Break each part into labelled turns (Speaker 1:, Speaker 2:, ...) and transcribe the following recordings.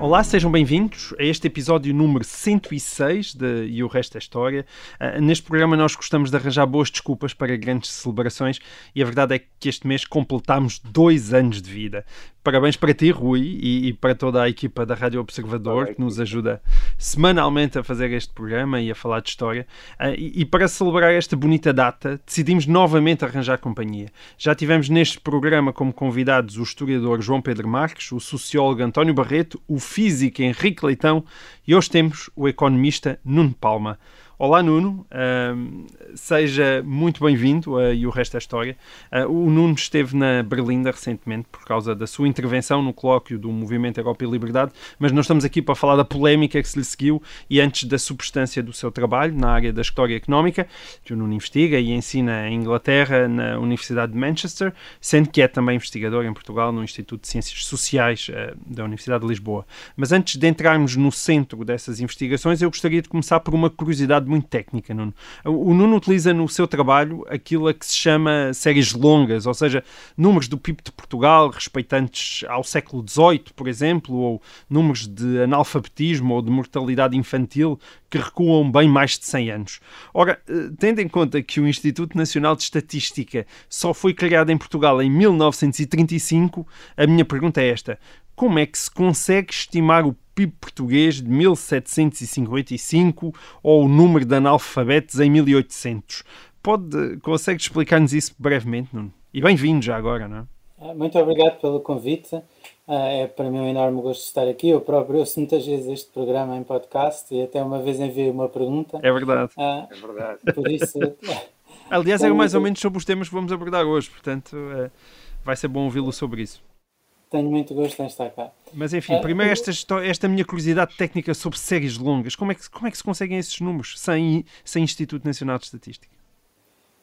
Speaker 1: Olá, sejam bem-vindos a este episódio número 106 de E o Resto é História. Ah, neste programa nós gostamos de arranjar boas desculpas para grandes celebrações e a verdade é que este mês completámos dois anos de vida. Parabéns para ti, Rui, e, e para toda a equipa da Rádio Observador que nos ajuda semanalmente a fazer este programa e a falar de história. Ah, e, e para celebrar esta bonita data, decidimos novamente arranjar companhia. Já tivemos neste programa como convidados o historiador João Pedro Marques, o sociólogo António Barreto, o físico Henrique Leitão e hoje temos o economista Nuno Palma. Olá Nuno, seja muito bem-vindo a e o resto da história. Ah, o Nuno esteve na Berlinda recentemente por causa da sua intervenção no colóquio do Movimento Europa e Liberdade, mas nós estamos aqui para falar da polémica que se lhe seguiu e antes da substância do seu trabalho na área da história económica, que o Nuno investiga e ensina em Inglaterra na Universidade de Manchester, sendo que é também investigador em Portugal no Instituto de Ciências Sociais ah, da Universidade de Lisboa. Mas antes de entrarmos no centro dessas investigações, eu gostaria de começar por uma curiosidade muito técnica, Nuno. O Nuno utiliza no seu trabalho aquilo a que se chama séries longas, ou seja, números do PIB de Portugal respeitantes ao século XVIII, por exemplo, ou números de analfabetismo ou de mortalidade infantil que recuam bem mais de 100 anos. Ora, eh, tendo em conta que o Instituto Nacional de Estatística só foi criado em Portugal em 1935, a minha pergunta é esta: como é que se consegue estimar o PIB português de 1755 ou o número de analfabetos em 1800? Pode, consegue explicar-nos isso brevemente, Nuno? E bem-vindo já agora, não é?
Speaker 2: Ah, Muito obrigado pelo convite. Ah, É para mim um enorme gosto de estar aqui. Eu próprio ouço muitas vezes este programa em podcast e até uma vez enviei uma pergunta.
Speaker 1: É verdade.
Speaker 2: Ah,
Speaker 3: É verdade.
Speaker 2: Por isso,
Speaker 1: Aliás, era mais ou menos sobre os temas que vamos abordar hoje, portanto, eh, vai ser bom ouvi-lo sobre isso.
Speaker 2: Tenho muito gosto em estar cá.
Speaker 1: Mas enfim,
Speaker 2: Ah,
Speaker 1: primeiro
Speaker 2: eu-
Speaker 1: esta, esta minha curiosidade técnica sobre séries longas. Como é que, como é que se conseguem esses números sem, sem Instituto Nacional de Estatística?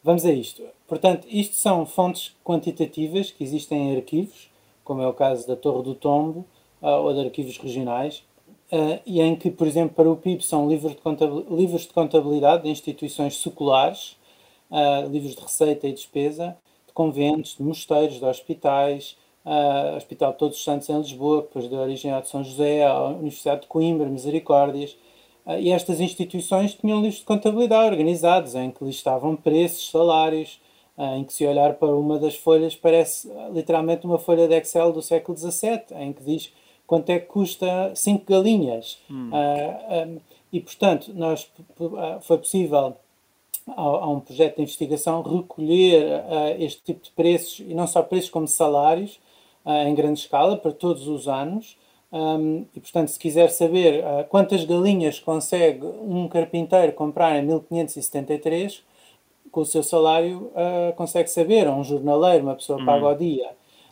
Speaker 2: Vamos a isto. Portanto, isto são fontes quantitativas que existem em arquivos, como é o caso da Torre do Tombo ah, ou de arquivos regionais, ah, e em que, por exemplo, para o PIB são livros de, contabil- livros de contabilidade de instituições seculares, livros de receita e despesa, de conventos, de mosteiros, de hospitais, ah, Hospital de Todos os Santos em Lisboa, depois deu origem de São José, à Universidade de Coimbra, Misericórdias, ah, E estas instituições tinham livros de contabilidade organizados, em que listavam preços, salários, ah, em que se olhar para uma das folhas parece literalmente uma folha de Excel do século XVII, em que diz quanto é que custa cinco galinhas. Ah, e, portanto, nós, foi possível a, um projeto de investigação recolher este tipo de preços, e não só preços como salários, em grande escala, para todos os anos. Um, e, portanto, se quiser saber ah, quantas galinhas consegue um carpinteiro comprar em 1573, com o seu salário, ah, consegue saber, ou um jornaleiro, uma pessoa paga ao dia.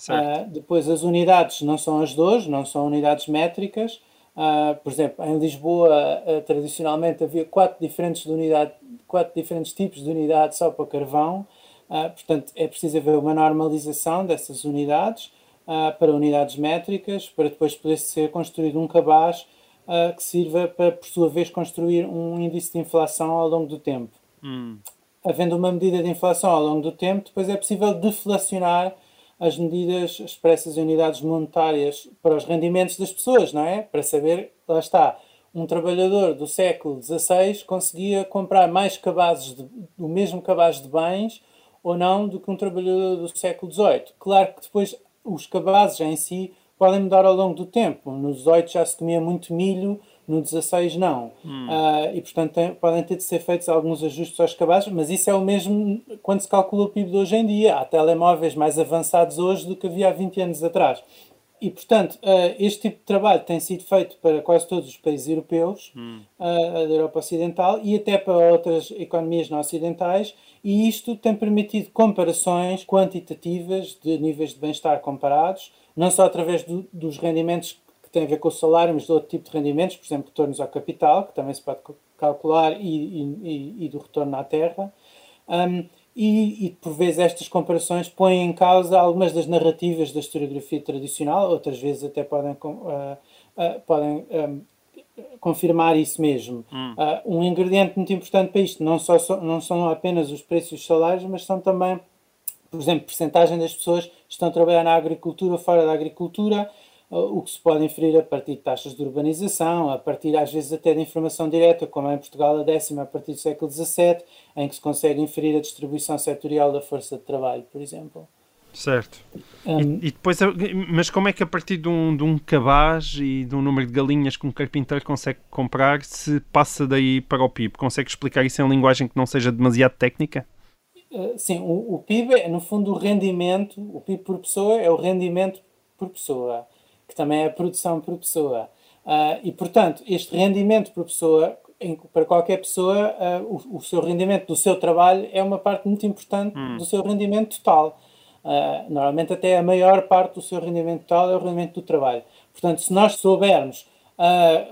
Speaker 2: Ah, depois, as unidades não são as de hoje, não são unidades métricas. Ah, por exemplo, em Lisboa, ah, tradicionalmente havia quatro diferentes, de unidade, quatro diferentes tipos de unidade só para carvão. Ah, portanto, é preciso haver uma normalização dessas unidades ah, para unidades métricas, para depois poder ser construído um cabaz ah, que sirva para, por sua vez, construir um índice de inflação ao longo do tempo havendo uma medida de inflação ao longo do tempo, depois é possível deflacionar as medidas expressas em unidades monetárias para os rendimentos das pessoas, não é? Para saber, lá está, um trabalhador do século XVI conseguia comprar mais cabazes, de, o mesmo cabaz de bens ou não do que um trabalhador do século XVIII. Claro que depois os cabazes em si podem mudar ao longo do tempo. No XVIII já se comia muito milho, no 16 não. Ah, e portanto tem- podem ter de ser feitos alguns ajustes aos cabazes, mas isso é o mesmo quando se calcula o PIB de hoje em dia. Há telemóveis mais avançados hoje do que havia há 20 anos atrás. E, portanto, eh, este tipo de trabalho tem sido feito para quase todos os países europeus, eh, da Europa Ocidental, e até para outras economias não ocidentais, e isto tem permitido comparações quantitativas de níveis de bem-estar comparados, não só através do- dos rendimentos que têm a ver com o salário, mas de outro tipo de rendimentos, por exemplo, retornos ao capital, que também se pode calcular e, e, e do retorno à Terra. Um, e, e, por vezes estas comparações põem em causa algumas das narrativas da historiografia tradicional, outras vezes até podem, uh, uh, podem um, confirmar isso mesmo. Hum. Uh, um ingrediente muito importante para isto não, só, não são apenas os preços e os salários, mas são também, por exemplo, percentagem das pessoas que estão a trabalhar na agricultura fora da agricultura, o que se pode inferir a partir de taxas de urbanização, a partir às vezes até de informação direta, como é em Portugal a décima a partir do século XVII, em que se consegue inferir a distribuição setorial da força de trabalho, por exemplo.
Speaker 1: Certo. Um, e, e, depois, mas como é que a partir de um, de um cabaz e de um número de galinhas que um carpinteiro consegue comprar se passa daí para o PIB? Consegue explicar isso em linguagem que não seja demasiado técnica?
Speaker 2: Uh, sim, o, o PIB é no fundo o rendimento, o PIB por pessoa é o rendimento por pessoa que também é a produção por pessoa. Uh, e, portanto, este rendimento por pessoa, em, para qualquer pessoa, uh, o, o, seu rendimento do seu trabalho é uma parte muito importante hum. do seu rendimento total. Uh, normalmente, até a maior parte do seu rendimento total é o rendimento do trabalho. Portanto, se nós soubermos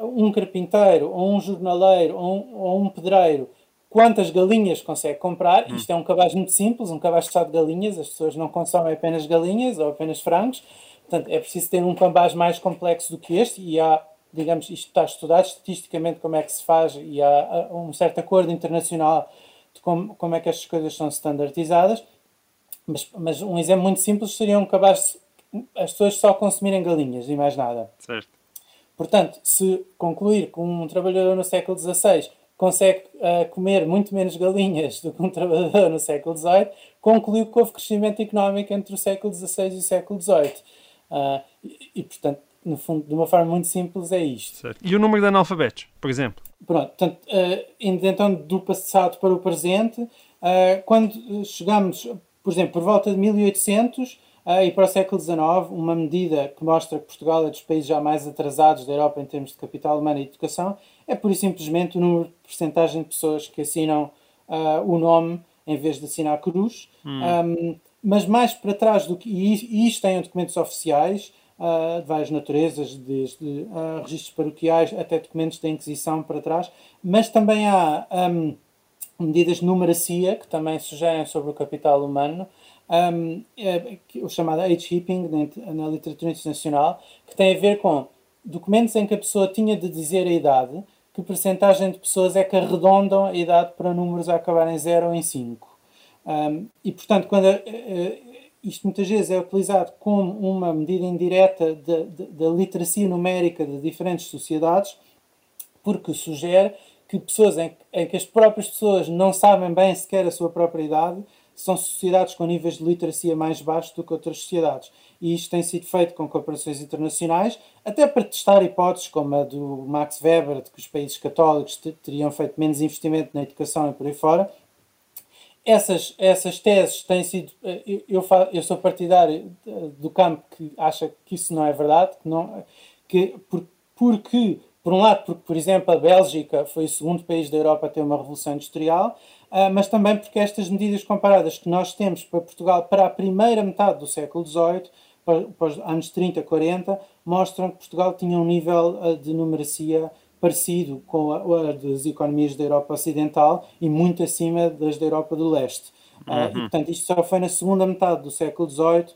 Speaker 2: um carpinteiro, ou um jornaleiro, ou um, ou um pedreiro, quantas galinhas consegue comprar, hum. isto é um cabaz muito simples, um cabaz só de galinhas, as pessoas não consomem apenas galinhas ou apenas frangos, Portanto, é preciso ter um cambaz mais complexo do que este e há, digamos, isto está estudado estatisticamente como é que se faz e há um certo acordo internacional de como, como é que estas coisas são standardizadas. Mas, mas um exemplo muito simples seria um cabaz as pessoas só consumirem galinhas e mais nada.
Speaker 1: Certo.
Speaker 2: Portanto, se concluir que um trabalhador no século XVI consegue uh, comer muito menos galinhas do que um trabalhador no século XVIII, concluiu que houve crescimento económico entre o século XVI e o século XVIII. Uh, e, e, portanto, no fundo, de uma forma muito simples, é isto.
Speaker 1: Certo. E o número de analfabetos, por exemplo?
Speaker 2: Pronto, portanto, uh, indo então do passado para o presente, uh, quando chegamos, por exemplo, por volta de 1800 uh, e para o século XIX, uma medida que mostra que Portugal é dos países já mais atrasados da Europa em termos de capital humano e educação, é pura e simplesmente o número de porcentagem de pessoas que assinam o nome em vez de assinar a cruz. Hum. Um, mas mais para trás do que. E isto tem documentos oficiais uh, de várias naturezas, desde uh, registros paroquiais até documentos da Inquisição para trás, mas também há um, medidas de numeracia que também sugerem sobre o capital humano. Um, é, o chamado age heaping na, literatura internacional, que tem a ver com documentos em que a pessoa tinha de dizer a idade, que percentagem de pessoas é que arredondam a idade para números a acabarem em 0 ou em 5. Um, e, portanto, quando uh, isto muitas vezes é utilizado como uma medida indireta da literacia numérica de diferentes sociedades, porque sugere que pessoas em, em, que as próprias pessoas não sabem bem sequer a sua própria idade são sociedades com níveis de literacia mais baixos do que outras sociedades. E isto tem sido feito com cooperações internacionais, até para testar hipóteses como a do Max Weber, de que os países católicos teriam feito menos investimento na educação e por aí fora, essas, essas teses têm sido. Eh, eu, eu sou partidário do campo que acha que isso não é verdade, que não, que, por, porque, por um lado, porque, por exemplo, a Bélgica foi o segundo país da Europa a ter uma revolução industrial, uh, mas também porque estas medidas comparadas que nós temos para Portugal para a primeira metade do século XVIII, para, para os anos 30, 40, mostram que Portugal tinha um nível uh, de numeracia parecido com a, a, das economias da Europa Ocidental e muito acima das da Europa do Leste. Ah, uhum. Uh, e, portanto, isto só foi na segunda metade do século XVIII,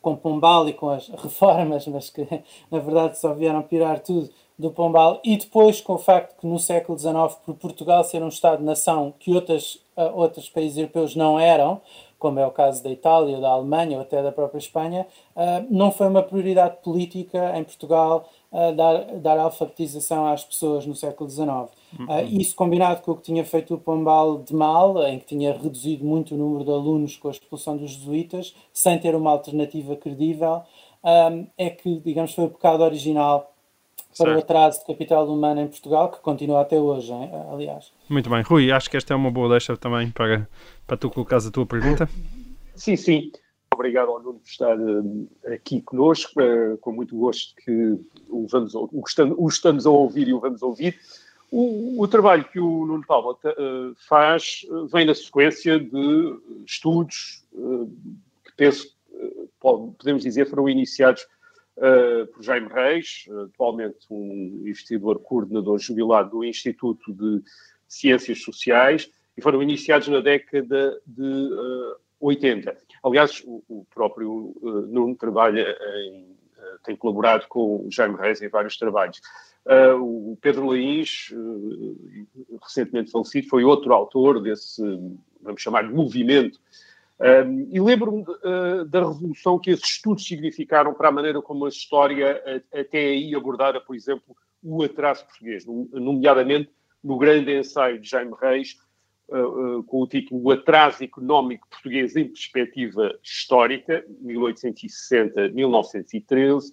Speaker 2: com Pombal e com as reformas, mas que na verdade só vieram pirar tudo do Pombal, e depois com o facto que no século XIX, por Portugal ser um Estado-nação que outras, uh, outros países europeus não eram, como é o caso da Itália, da Alemanha ou até da própria Espanha, uh, não foi uma prioridade política em Portugal uh, dar, dar alfabetização às pessoas no século XIX. Uhum. Uh, isso combinado com o que tinha feito o Pombal de mal, em que tinha reduzido muito o número de alunos com a expulsão dos jesuítas, sem ter uma alternativa credível, um, é que, digamos, foi o pecado original para certo. o atraso de capital humano em Portugal, que continua até hoje, hein? aliás.
Speaker 1: Muito bem. Rui, acho que esta é uma boa deixa também para, para tu colocares a tua pergunta.
Speaker 4: Sim, sim. Obrigado ao Nuno por estar uh, aqui conosco, uh, com muito gosto que o, vamos, o, estamos, a ouvir e o vamos ouvir. O, o trabalho que o Nuno Paulo uh, faz vem na sequência de estudos que penso, podemos dizer, foram iniciados por Jaime Reis, atualmente um investidor coordenador jubilado do Instituto de Ciências Sociais, e foram iniciados na década de 80. Aliás, o, o próprio uh, Nuno trabalha em, uh, tem colaborado com o Jaime Reis em vários trabalhos. Uh, o Pedro Leins, recentemente falecido, foi outro autor desse, vamos chamar movimento. E lembro-me da revolução que esses estudos significaram para a maneira como a história até aí abordara, por exemplo, o atraso português, nomeadamente no grande ensaio de Jaime Reis, uh, com o título O Atraso Económico Português em Perspectiva Histórica, 1860-1913.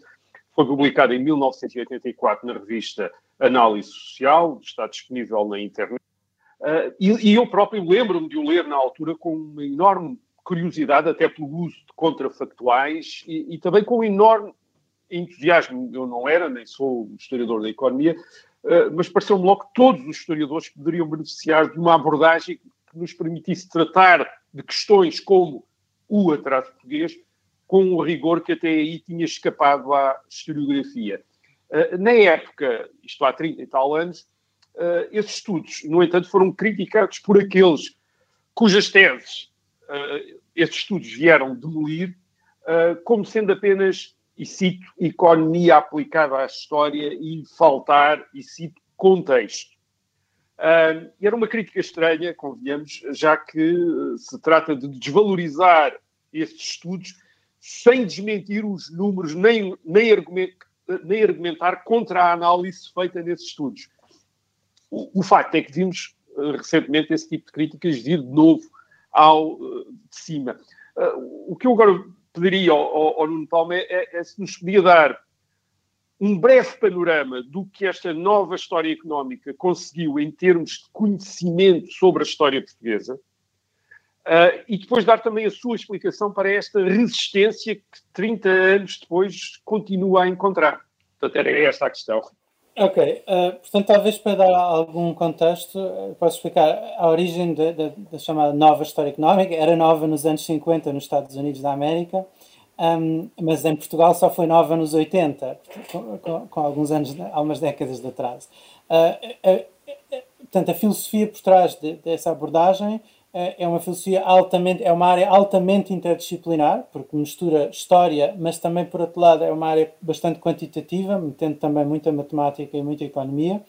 Speaker 4: Foi publicado em 1984 na revista Análise Social, está disponível na internet. Uh, e, e, eu próprio lembro-me de o ler na altura com uma enorme curiosidade, até pelo uso de contrafactuais e, e também com um enorme entusiasmo. Eu não era, nem sou historiador da economia, eh, mas pareceu-me logo que todos os historiadores poderiam beneficiar de uma abordagem que nos permitisse tratar de questões como o atraso português com o rigor que até aí tinha escapado à historiografia. Eh, na época, isto há 30 e tal anos, eh, esses estudos, no entanto, foram criticados por aqueles cujas teses esses estudos vieram demolir, como sendo apenas e cito, economia aplicada à história e faltar, e cito, contexto. Uh, era uma crítica estranha, convenhamos, já que uh, se trata de desvalorizar estes estudos sem desmentir os números, nem, nem, argument, nem argumentar contra a análise feita nesses estudos. O, o facto é que vimos uh, recentemente esse tipo de críticas vir de novo ao uh, de cima. Uh, o que eu agora pediria ao, ao, Nuno Palma é, é, é se nos podia dar um breve panorama do que esta nova história económica conseguiu em termos de conhecimento sobre a história portuguesa uh, e depois dar também a sua explicação para esta resistência que 30 anos depois continua a encontrar. Portanto, era esta a questão.
Speaker 2: Ok, uh, portanto, talvez para dar algum contexto, posso explicar a origem da chamada nova história económica. Era nova nos anos 50 nos Estados Unidos da América, um, mas em Portugal só foi nova nos 80, com, com, com alguns anos, algumas décadas de atraso. Uh, uh, portanto, a filosofia por trás de, dessa abordagem é uma filosofia altamente, é uma área altamente interdisciplinar, porque mistura história, mas também, por outro lado, é uma área bastante quantitativa, metendo também muita matemática e muita economia.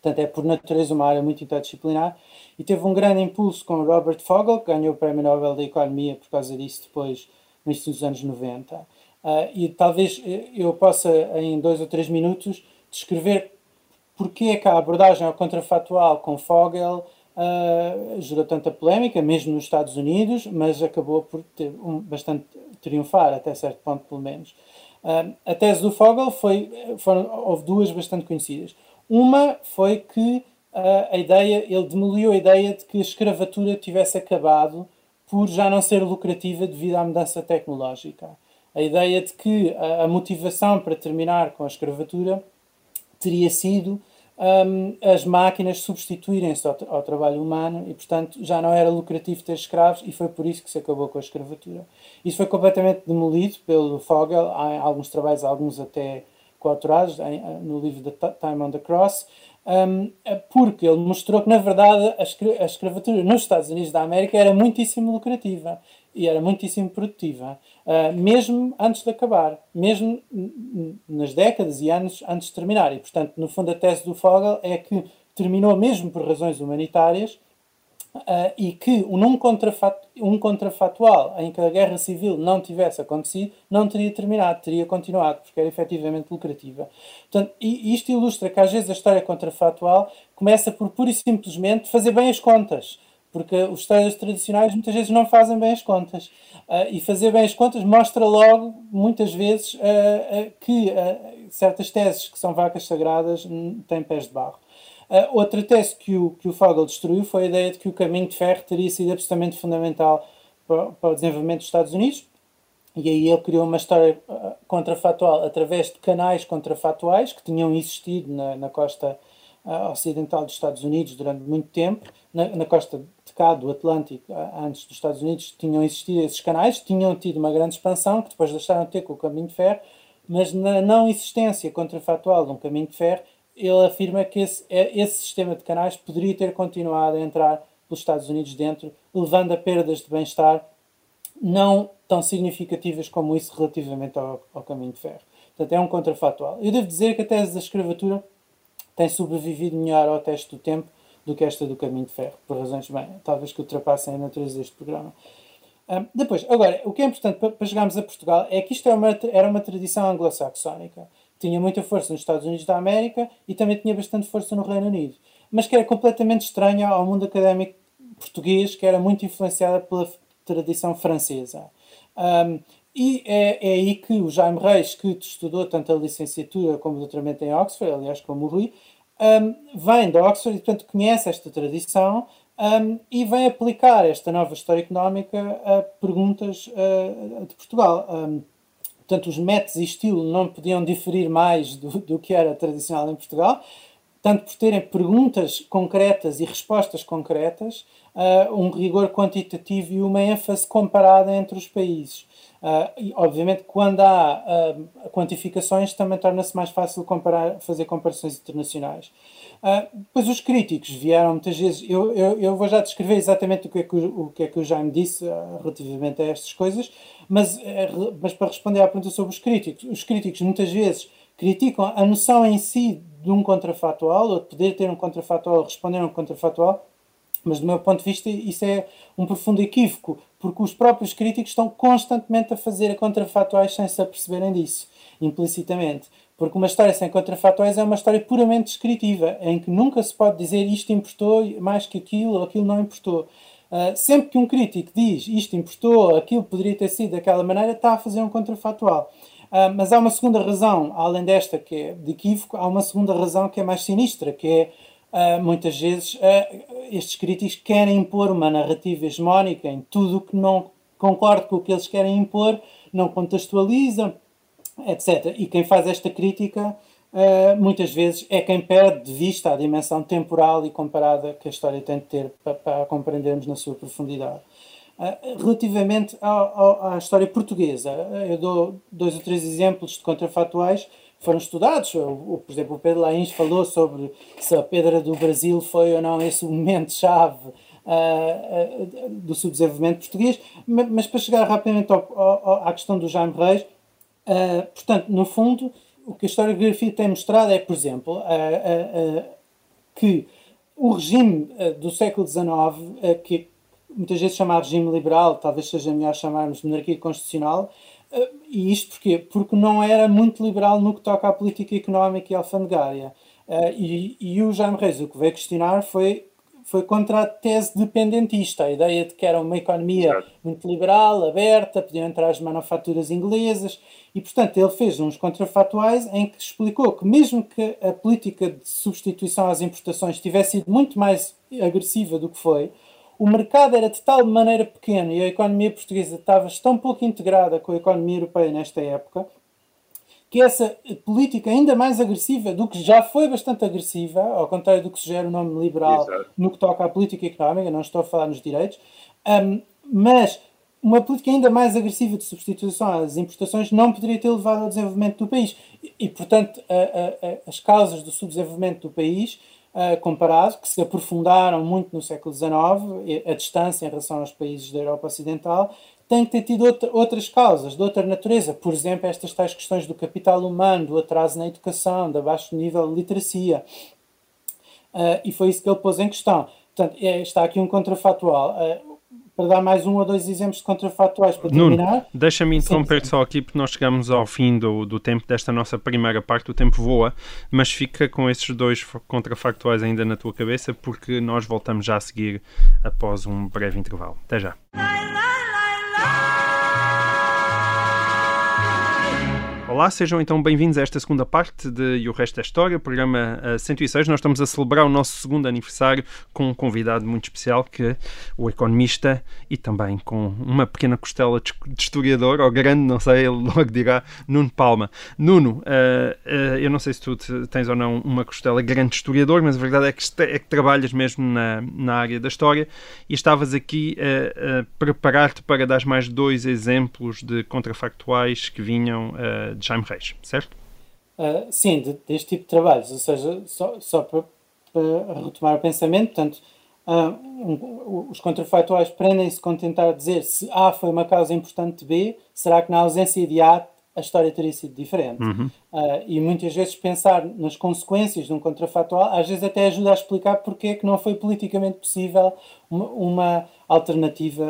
Speaker 2: Portanto, é por natureza uma área muito interdisciplinar. E teve um grande impulso com Robert Fogel, que ganhou o Prémio Nobel da Economia por causa disso depois, no início dos anos 90. Uh, e talvez eu possa, em dois ou três minutos, descrever porque é que a abordagem ao contrafatual com Fogel uh, gerou tanta polémica, mesmo nos Estados Unidos, mas acabou por ter um, bastante triunfar, até certo ponto, pelo menos. Uh, a tese do Fogel foi, foram, houve duas bastante conhecidas. Uma foi que uh, a ideia, ele demoliu a ideia de que a escravatura tivesse acabado por já não ser lucrativa devido à mudança tecnológica. A ideia de que a, a motivação para terminar com a escravatura teria sido um, as máquinas substituírem-se ao, ao, trabalho humano e, portanto, já não era lucrativo ter escravos e foi por isso que se acabou com a escravatura. Isso foi completamente demolido pelo Fogel, há alguns trabalhos, alguns até coautorados no livro The Time on the Cross, um, porque ele mostrou que, na verdade, a, escravatura nos Estados Unidos da América era muitíssimo lucrativa e era muitíssimo produtiva, uh, mesmo antes de acabar, mesmo nas décadas e anos antes de terminar. E, portanto, no fundo, a tese do Fogel é que terminou mesmo por razões humanitárias Uh, e que num um contrafatual em que a guerra civil não tivesse acontecido, não teria terminado, teria continuado, porque era efetivamente lucrativa. Portanto, e isto ilustra que às vezes a história contrafatual começa por pura e simplesmente fazer bem as contas porque os histórias tradicionais muitas vezes não fazem bem as contas. Uh, e fazer bem as contas mostra logo, muitas vezes, uh, uh, que certas teses que são vacas sagradas têm pés de barro. outra tese que o, que o Fogel destruiu foi a ideia de que o caminho de ferro teria sido absolutamente fundamental para, para o desenvolvimento dos Estados Unidos. E aí ele criou uma história contrafatual através de canais contrafatuais que tinham existido na, na costa ocidental dos Estados Unidos durante muito tempo, na, na costa do Atlântico, antes dos Estados Unidos, tinham existido esses canais, tinham tido uma grande expansão, que depois deixaram de ter com o caminho de ferro, mas na não existência contrafactual de um caminho de ferro, ele afirma que esse, é, esse sistema de canais poderia ter continuado a entrar pelos Estados Unidos dentro, levando a perdas de bem-estar não tão significativas como isso relativamente ao, ao, caminho de ferro. Portanto, é um contrafactual. Eu devo dizer que a tese da escravatura tem sobrevivido melhor ao teste do tempo do que esta do caminho de ferro, por razões, bem, talvez que ultrapassem a natureza deste programa. Um, depois, agora, o que é importante para, para chegarmos a Portugal é que isto é uma, era uma tradição anglo-saxónica. Tinha muita força nos Estados Unidos da América e também tinha bastante força no Reino Unido. Mas que era completamente estranha ao mundo académico português, que era muito influenciada pela tradição francesa. Um, e é, é, aí que o Jaime Reis, que estudou tanto a licenciatura como o doutoramento em Oxford, aliás, como o Rui, um, vem de Oxford e, portanto, conhece esta tradição um, e vem aplicar esta nova história económica a perguntas uh, de Portugal. Um, portanto, os métodos e estilo não podiam diferir mais do, do que era tradicional em Portugal, tanto por terem perguntas concretas e respostas concretas, uh, um rigor quantitativo e uma ênfase comparada entre os países. Uh, e, obviamente, quando há uh, quantificações, também torna-se mais fácil comparar, fazer comparações internacionais. Uh, os críticos vieram muitas vezes. Eu, eu, eu, vou já descrever exatamente o que é que o, o, que é que o Jaime disse relativamente a estas coisas, mas, mas para responder à pergunta sobre os críticos, os críticos muitas vezes criticam a noção em si de um contrafatual, ou de poder ter um contrafatual, responder a um contrafatual, mas do meu ponto de vista isso é um profundo equívoco, porque os próprios críticos estão constantemente a fazer contrafatuais sem se aperceberem disso, implicitamente. Porque uma história sem contrafatuais é uma história puramente descritiva, em que nunca se pode dizer isto importou mais que aquilo ou aquilo não importou. Uh, sempre que um crítico diz isto importou, aquilo poderia ter sido daquela maneira, está a fazer um contrafatual. Uh, mas há uma segunda razão, além desta que é de equívoco, há uma segunda razão que é mais sinistra, que é Uh, muitas vezes uh, estes críticos querem impor uma narrativa hegemónica em tudo o que não concorda com o que eles querem impor, não contextualizam, etc. E quem faz esta crítica muitas vezes é quem perde de vista a dimensão temporal e comparada que a história tem de ter para, para compreendermos na sua profundidade. Relativamente ao, ao, à história portuguesa, eu dou dois ou três exemplos de contrafatuais foram estudados. Por exemplo, o Pedro Lains falou sobre se a pedra do Brasil foi ou não esse momento-chave uh, uh, do subdesenvolvimento português. Mas, mas, para chegar rapidamente ao, ao, à questão do Jaime Reis, uh, portanto, no fundo, o que a historiografia tem mostrado é, por exemplo, que o regime do século XIX, que muitas vezes chamar regime liberal, talvez seja melhor chamarmos monarquia constitucional, Uh, e isto porquê? Porque não era muito liberal no que toca à política económica e alfandegária. Uh, e, e o Jaime Reis o que veio questionar foi, foi contra a tese dependentista, a ideia de que era uma economia Exato. muito liberal, aberta, podiam entrar as manufaturas inglesas, e portanto ele fez uns contrafatuais em que explicou que mesmo que a política de substituição às importações tivesse sido muito mais agressiva do que foi, o mercado era de tal maneira pequeno e a economia portuguesa estava tão pouco integrada com a economia europeia nesta época que essa política ainda mais agressiva do que já foi bastante agressiva, ao contrário do que sugere o nome liberal Exato. no que toca à política económica, não estou a falar nos direitos, um, mas uma política ainda mais agressiva de substituição às importações não poderia ter levado ao desenvolvimento do país. E, e portanto, a, a, a, as causas do subdesenvolvimento do país comparado, que se aprofundaram muito no século XIX, a distância em relação aos países da Europa Ocidental, tem que ter tido outra, outras causas, de outra natureza. Por exemplo, estas tais questões do capital humano, do atraso na educação, do baixo nível de literacia. Uh, e foi isso que ele pôs em questão. Portanto, é, está aqui um contrafatual. Uh, para dar mais um ou dois exemplos de contrafatuais para terminar. Nuno,
Speaker 1: deixa-me interromper só aqui porque nós chegamos ao fim do, do tempo desta nossa primeira parte, o tempo voa, mas fica com esses dois contrafactuais ainda na tua cabeça porque nós voltamos já a seguir após um breve intervalo. Até já. Olá, sejam então bem-vindos a esta segunda parte de E o Resto da História, programa 106. Eh, Nós estamos a celebrar o nosso segundo aniversário com um convidado muito especial, que é o economista e também com uma pequena costela de historiador, ou grande, não sei, ele logo dirá, Nuno Palma. Nuno, uh, uh, eu não sei se tu tens ou não uma costela grande de historiador, mas a verdade é que, é que trabalhas mesmo na, na área da história e estavas aqui a preparar-te para dar mais dois exemplos de contrafactuais que vinham de Jaime Reis, certo?
Speaker 2: Uh, sim, de, deste tipo de trabalhos, ou seja, só, só para, para retomar o pensamento, portanto, uh, um, os contrafactuais prendem-se com tentar dizer se A foi uma causa importante de B, será que na ausência de A a história teria sido diferente?
Speaker 1: Uhum.
Speaker 2: Uh, e muitas vezes pensar nas consequências de um contrafactual, às vezes até ajuda a explicar porque é que não foi politicamente possível uma, uma alternativa,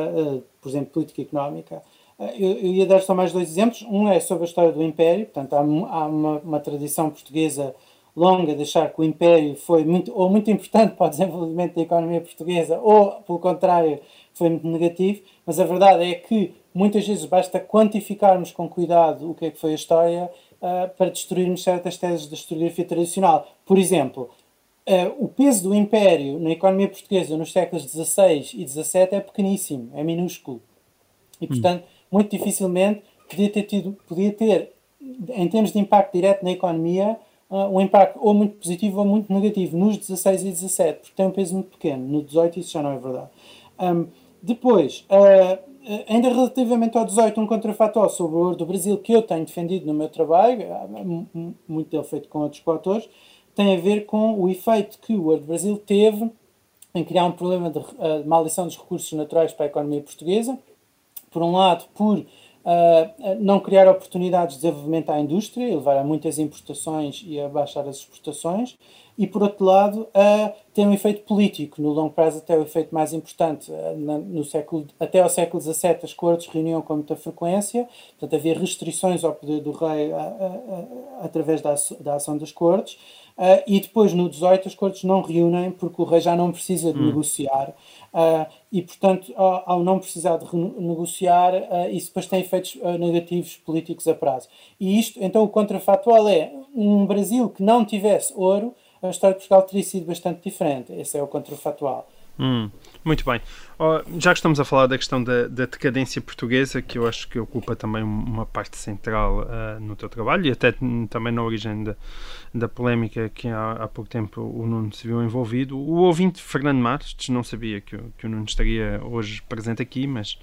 Speaker 2: por exemplo, política económica. Eu, eu, ia dar só mais dois exemplos. Um é sobre a história do Império, portanto, há, há uma, uma, tradição portuguesa longa de achar que o Império foi muito, ou muito importante para o desenvolvimento da economia portuguesa, ou, pelo contrário, foi muito negativo. Mas a verdade é que muitas vezes basta quantificarmos com cuidado o que é que foi a história uh, para destruirmos certas teses da historiografia tradicional. Por exemplo, uh, o peso do Império na economia portuguesa nos séculos XVI e XVII é pequeníssimo, é minúsculo. E, portanto, hum muito dificilmente podia ter tido, podia ter, em termos de impacto direto na economia, uh, um impacto ou muito positivo ou muito negativo nos 16 e 17, porque tem um peso muito pequeno. No 18 isso já não é verdade. Um, depois, uh, ainda relativamente ao 18, um contrafator sobre o ouro do Brasil que eu tenho defendido no meu trabalho, muito dele feito com outros coautores, tem a ver com o efeito que o ouro do Brasil teve em criar um problema de, uh, de maldição dos recursos naturais para a economia portuguesa, por um lado, por uh, não criar oportunidades de desenvolvimento à indústria levar a muitas importações e a baixar as exportações, e por outro lado, uh, tem um efeito político. No longo prazo, até o efeito mais importante, uh, no século, até ao século XVII, as cortes reuniam com muita frequência, portanto, havia restrições ao poder do rei através da, da ação das cortes. E depois, no 18, as cortes não reúnem porque o rei já não precisa de hum. negociar. Uh, e, portanto, ao, ao, não precisar de negociar, uh, isso depois tem efeitos negativos políticos a prazo. E isto, então, o contrafactual é um Brasil que não tivesse ouro, a história de Portugal teria sido bastante diferente. Esse é o contrafactual.
Speaker 1: Hum, muito bem. Oh, já que estamos a falar da questão da, da, decadência portuguesa, que eu acho que ocupa também uma parte central uh, no teu trabalho e até também na origem da, da polémica que há, há, pouco tempo o Nuno se viu envolvido, o ouvinte Fernando Martes não sabia que, que o Nuno estaria hoje presente aqui, mas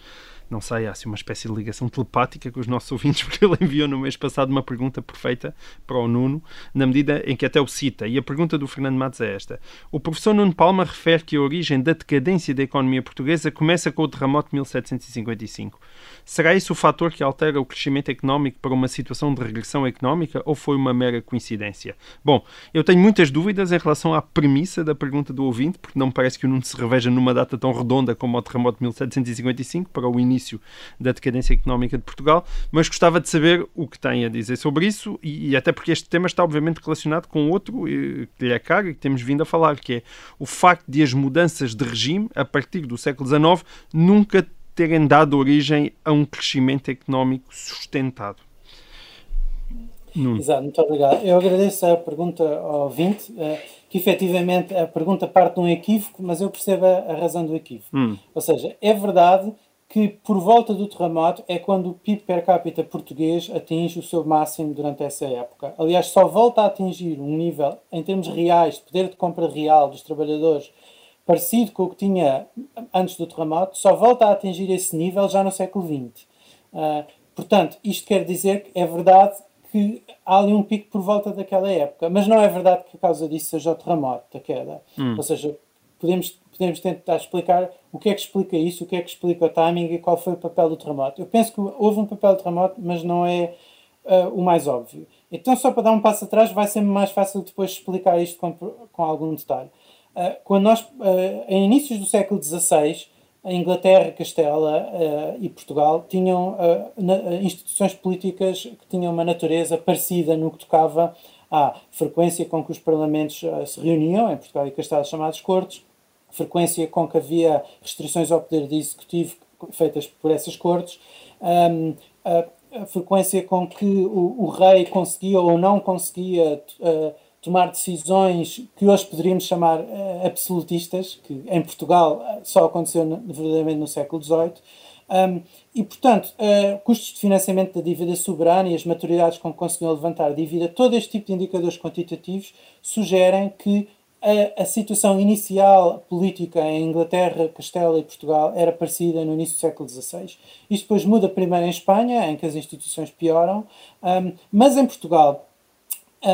Speaker 1: não sei, há assim uma espécie de ligação telepática com os nossos ouvintes, porque ele enviou no mês passado uma pergunta perfeita para o Nuno, na medida em que até o cita. E a pergunta do Fernando Matos é esta: O professor Nuno Palma refere que a origem da decadência da economia portuguesa começa com o terremoto de 1755. Será isso o fator que altera o crescimento económico para uma situação de regressão económica ou foi uma mera coincidência? Bom, eu tenho muitas dúvidas em relação à premissa da pergunta do ouvinte, porque não me parece que o Nuno se reveja numa data tão redonda como o terremoto de 1755 para o início da decadência económica de Portugal, mas gostava de saber o que tem a dizer sobre isso e, e até porque este tema está obviamente relacionado com outro eh, que lhe é caro e que temos vindo a falar, que é o facto de as mudanças de regime a partir do século XIX nunca terem dado origem a um crescimento económico sustentado.
Speaker 2: Nuno. Exato, muito obrigado. Eu agradeço a pergunta ao ouvinte, eh, que efetivamente a pergunta parte de um equívoco, mas eu percebo a razão do equívoco. Hum. Ou seja, é verdade que por volta do terremoto é quando o PIB per capita português atinge o seu máximo durante essa época. Aliás, só volta a atingir um nível, em termos reais, de poder de compra real dos trabalhadores parecido com o que tinha antes do terremoto, só volta a atingir esse nível já no século XX. Uh, ah, portanto, isto quer dizer que é verdade que há ali um pico por volta daquela época, mas não é verdade que a causa disso seja o terremoto, da queda. Hum. Ou seja, podemos, podemos tentar explicar o que é que explica isso, o que é que explica o timing e qual foi o papel do terremoto. Eu penso que houve um papel do terremoto, mas não é uh, o mais óbvio. Então, só para dar um passo atrás, vai ser mais fácil depois explicar isto com, com algum detalhe. Eh, quando nós, uh, em inícios do século XVI, a Inglaterra, Castela uh, e Portugal tinham instituições políticas que tinham uma natureza parecida no que tocava à frequência com que os parlamentos se reuniam, em Portugal e Castela chamados cortes, frequência com que havia restrições ao poder de executivo feitas por essas cortes, um, a, frequência com que o, rei conseguia ou não conseguia tomar decisões que hoje poderíamos chamar uh, absolutistas, que em Portugal uh, só aconteceu no, verdadeiramente no século XVIII. Um, e, portanto, uh, custos de financiamento da dívida soberana e as maturidades com que conseguiam levantar dívida, todo este tipo de indicadores quantitativos sugerem que a, a, situação inicial política em Inglaterra, Castela e Portugal era parecida no início do século XVI. Isto depois muda primeiro em Espanha, em que as instituições pioram, um, mas em Portugal,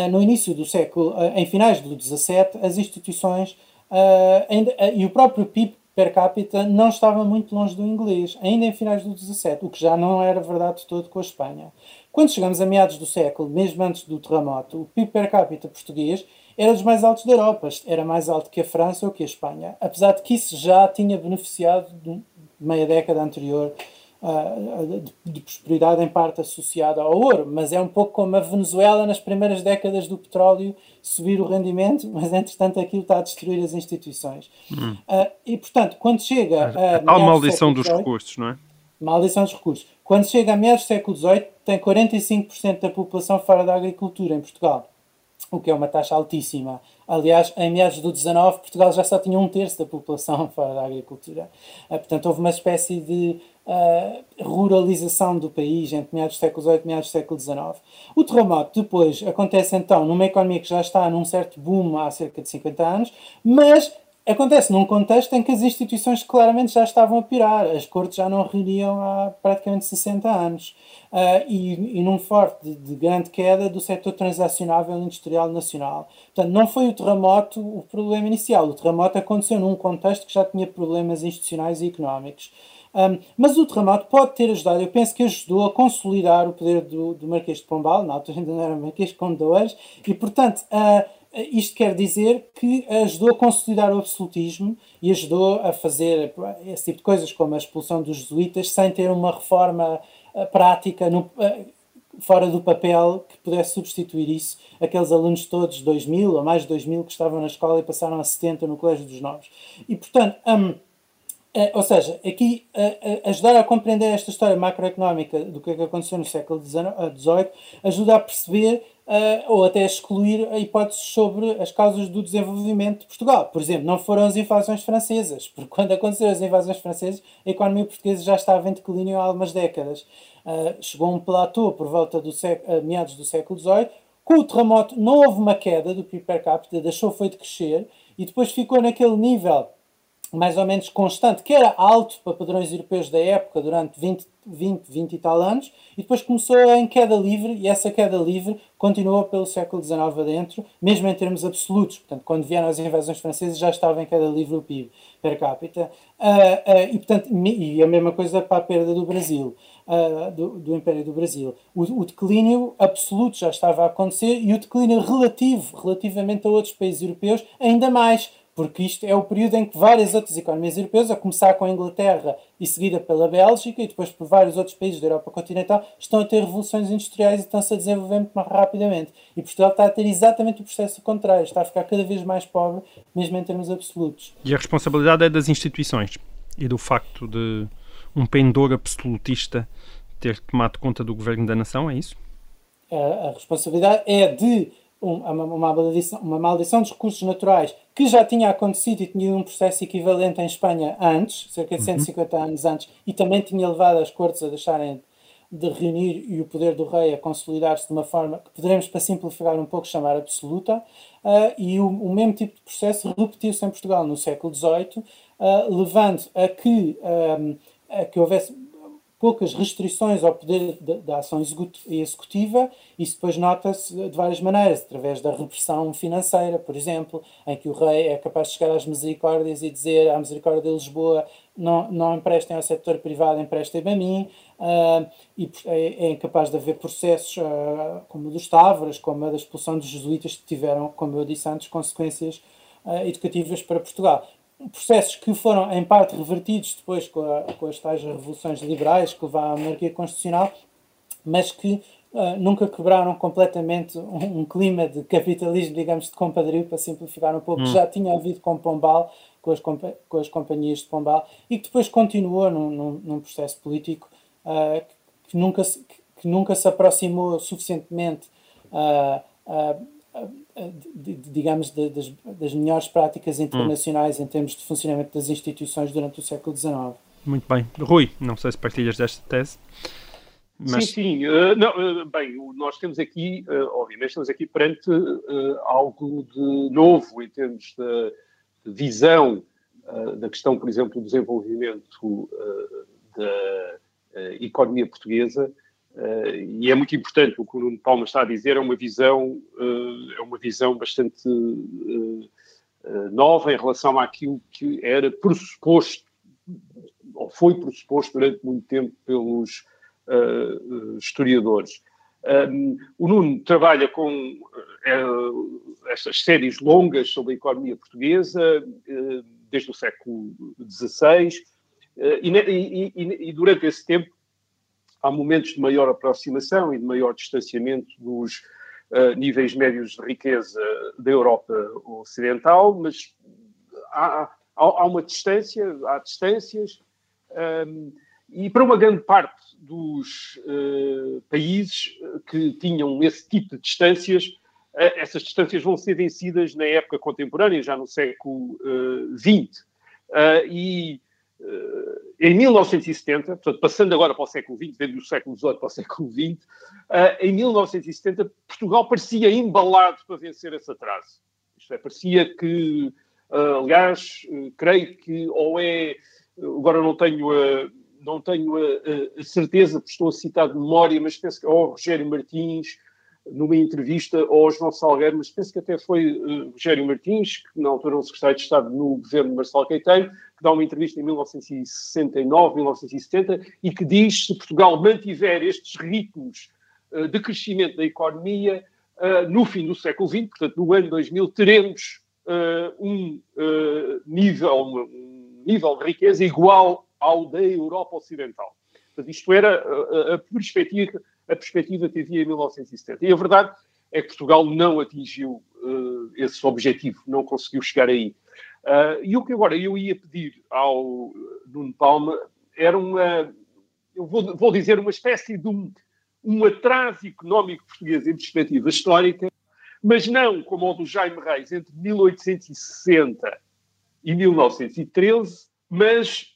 Speaker 2: no início do século, uh, em finais do XVII, as instituições uh, ainda, e o próprio PIB per capita não estava muito longe do inglês, ainda em finais do XVII, o que já não era verdade todo com a Espanha. Quando chegamos a meados do século, mesmo antes do terremoto, o PIB per capita português era dos mais altos da Europa, era mais alto que a França ou que a Espanha, apesar de que isso já tinha beneficiado de meia década anterior uh, de, de, prosperidade em parte associada ao ouro, mas é um pouco como a Venezuela nas primeiras décadas do petróleo subir o rendimento, mas entretanto aquilo está a destruir as instituições. Hum. Uh, e portanto, quando chega
Speaker 1: a. Há maldição dos recursos, não é?
Speaker 2: Maldição dos recursos. Quando chega a meados do século XVIII, tem 45% da população fora da agricultura em Portugal o que é uma taxa altíssima. Aliás, em meados do 19, Portugal já só tinha um terço da população fora da agricultura. Uh, portanto, houve uma espécie de uh, ruralização do país entre meados do século XVIII e meados do século XIX. O terremoto depois acontece então numa economia que já está num certo boom há cerca de 50 anos, mas acontece num contexto em que as instituições claramente já estavam a pirar. As cortes já não reuniam há praticamente 60 anos. Uh, e, e, num forte de, de, grande queda do setor transacionável industrial nacional. Portanto, não foi o terremoto o problema inicial. O terremoto aconteceu num contexto que já tinha problemas institucionais e económicos. Um, mas o terremoto pode ter ajudado, eu penso que ajudou a consolidar o poder do, do Marquês de Pombal, na altura ainda não era Marquês de Condores, e portanto. Uh, isto quer dizer que ajudou a consolidar o absolutismo e ajudou a fazer esse tipo de coisas, como a expulsão dos jesuítas, sem ter uma reforma uh, prática no, uh, fora do papel que pudesse substituir isso. Aqueles alunos todos, 2000 ou mais de 2000, que estavam na escola e passaram a 70 no Colégio dos Novos. E, portanto, um, é, ou seja, aqui ajudar a compreender esta história macroeconómica do que, é que aconteceu no século XVIII ajuda a perceber uh, ou até excluir hipóteses sobre as causas do desenvolvimento de Portugal. Por exemplo, não foram as invasões francesas, porque quando aconteceram as invasões francesas, a economia portuguesa já estava em declínio há algumas décadas. Uh, chegou a um platô por volta do uh, meados do século XVIII. Com o terremoto não houve uma queda do PIB per capita, deixou foi de crescer e depois ficou naquele nível mais ou menos constante, que era alto para padrões europeus da época durante 20, 20, 20 e tal anos, e depois começou em queda livre, e essa queda livre continuou pelo século XIX adentro, mesmo em termos absolutos. Portanto, quando vieram as invasões francesas já estava em queda livre o PIB per capita. Uh, uh, e, portanto, e a mesma coisa para a perda do Brasil, uh, do, do, Império do Brasil. O, o, declínio absoluto já estava a acontecer e o declínio relativo, relativamente a outros países europeus, ainda mais porque isto é o período em que várias outras economias europeias, a começar com a Inglaterra e seguida pela Bélgica e depois por vários outros países da Europa continental, estão a ter revoluções industriais e estão-se a desenvolver muito mais rapidamente. E Portugal está a ter exatamente o processo contrário, está a ficar cada vez mais pobre, mesmo em termos absolutos.
Speaker 1: E a responsabilidade é das instituições e do facto de um pendor absolutista ter tomado conta do governo da nação, é isso?
Speaker 2: A, a responsabilidade é de uma, uma, maldição, uma maldição dos recursos naturais que já tinha acontecido e tinha um processo equivalente em Espanha antes, cerca de 150 uhum. anos antes, e também tinha levado as cortes a deixarem de reunir e o poder do rei a consolidar-se de uma forma que poderemos, para simplificar um pouco, chamar absoluta, uh, e o, o, mesmo tipo de processo repetiu-se em Portugal no século XVIII, uh, levando a que, um, a que houvesse poucas restrições ao poder da ação executiva, isso depois nota-se de várias maneiras, através da repressão financeira, por exemplo, em que o rei é capaz de chegar às misericórdias e dizer à misericórdia de Lisboa não, não emprestem ao setor privado, emprestem-me a mim, uh, e é, é incapaz de haver processos uh, como o dos Távoras, como a da expulsão dos jesuítas, que tiveram, como eu disse antes, consequências uh, educativas para Portugal processos que foram em parte revertidos depois com, a, com as tais revoluções liberais que levaram à monarquia constitucional, mas que uh, nunca quebraram completamente um, um, clima de capitalismo, digamos, de compadrio, para simplificar um pouco, hum. que já tinha havido com Pombal, com as, com as companhias de Pombal, e que depois continuou num, num, num processo político uh, que, nunca se, que nunca se aproximou suficientemente uh, digamos, das, das, melhores práticas internacionais hum. em termos de funcionamento das instituições durante o século XIX.
Speaker 1: Muito bem. Rui, não sei se partilhas desta tese.
Speaker 4: Mas... Sim, sim. Uh, não, uh, bem, nós temos aqui, uh, obviamente, estamos aqui perante algo de novo em termos de, de visão da questão, por exemplo, do desenvolvimento da economia portuguesa. E é muito importante o que o Nuno Palma está a dizer, é uma visão, é uma visão bastante nova em relação àquilo que era pressuposto, ou foi pressuposto durante muito tempo pelos uh, historiadores. Um, o Nuno trabalha com uh, estas séries longas sobre a economia portuguesa, uh, desde o século XVI, e, e, e, durante esse tempo há momentos de maior aproximação e de maior distanciamento dos níveis médios de riqueza da Europa Ocidental, mas há, há, há uma distância, há distâncias, um, e para uma grande parte dos uh, países que tinham esse tipo de distâncias, uh, essas distâncias vão ser vencidas na época contemporânea, já no século XX. Uh, e em 1970, portanto, passando agora para o século XX, vendo do século XVIII para o século XX, em 1970 Portugal parecia embalado para vencer esse atraso. Isto é, parecia que, aliás, creio que ou é, agora não tenho a não tenho a, a, certeza, porque estou a citar de memória, mas penso que ou Rogério Martins, numa entrevista, ou João Salgueiro, mas penso que até foi uh, Rogério Martins, que na altura era um secretário de Estado no governo de Marcelo Caetano, que dá uma entrevista em 1969, 1970, e que diz se Portugal mantiver estes ritmos uh, de crescimento da economia, uh, no fim do século XX, portanto no ano 2000, teremos um, nível, um nível de riqueza igual ao da Europa Ocidental. Portanto, isto era a, a, perspectiva, a perspectiva que havia em 1970. E a verdade é que Portugal não atingiu uh, esse objetivo, não conseguiu chegar aí. Uh, e o que agora eu ia pedir ao Nuno Palma era uma, eu vou, vou dizer, uma espécie de um, um atraso económico português em perspectiva histórica, mas não como o do Jaime Reis entre 1860 e 1913, mas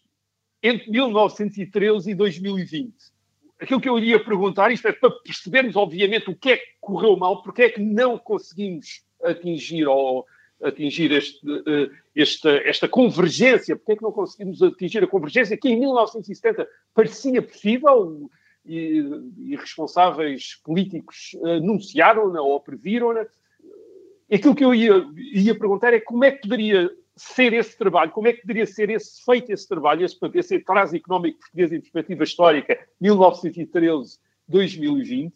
Speaker 4: entre 1913 e 2020. Aquilo que eu iria perguntar, isto é para percebermos, obviamente, o que é que correu mal, porque é que não conseguimos atingir ou atingir este, eh, esta, esta convergência, porque é que não conseguimos atingir a convergência que em 1970 parecia possível e, e responsáveis políticos anunciaram-na ou previram-na. Aquilo que eu ia, ia perguntar é como é que poderia ser esse trabalho, como é que poderia ser esse, feito esse trabalho, esse, esse atraso económico português em perspectiva histórica, 1913-2020, uh,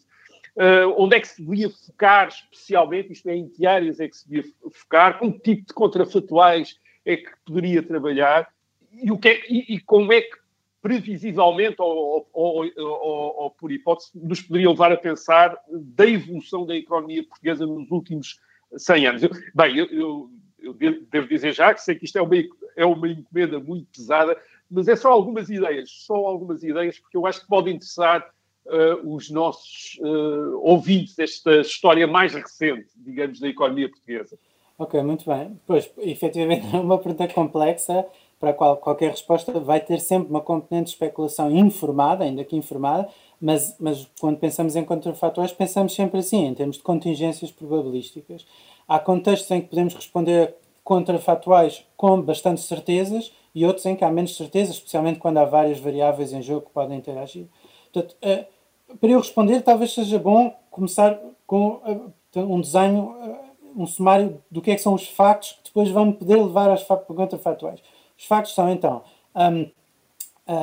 Speaker 4: onde é que se devia focar especialmente, isto é, em que áreas é que se devia focar, com que tipo de contrafatuais é que poderia trabalhar e, o que é, e, e como é que previsivelmente ou, ou, ou, ou, por hipótese nos poderia levar a pensar da evolução da economia portuguesa nos últimos 100 anos. Eu, bem, eu, eu eu devo dizer já que sei que isto é uma, é uma encomenda muito pesada, mas é só algumas ideias, só algumas ideias, porque eu acho que pode interessar uh, os nossos uh, ouvintes desta história mais recente, digamos, da economia portuguesa.
Speaker 2: Ok, muito bem. Pois, efetivamente, é uma pergunta complexa para a qual qualquer resposta vai ter sempre uma componente de especulação informada, ainda que informada, mas, mas quando pensamos em contrafatores, pensamos sempre assim, em termos de contingências probabilísticas. Há contextos em que podemos responder contrafatuais com bastante certezas e outros em que há menos certezas, especialmente quando há várias variáveis em jogo que podem interagir. Portanto, uh, para eu responder, talvez seja bom começar com uh, um desenho, uh, um sumário do que é que são os factos que depois vão poder levar às contrafatuais. Os factos são então, um,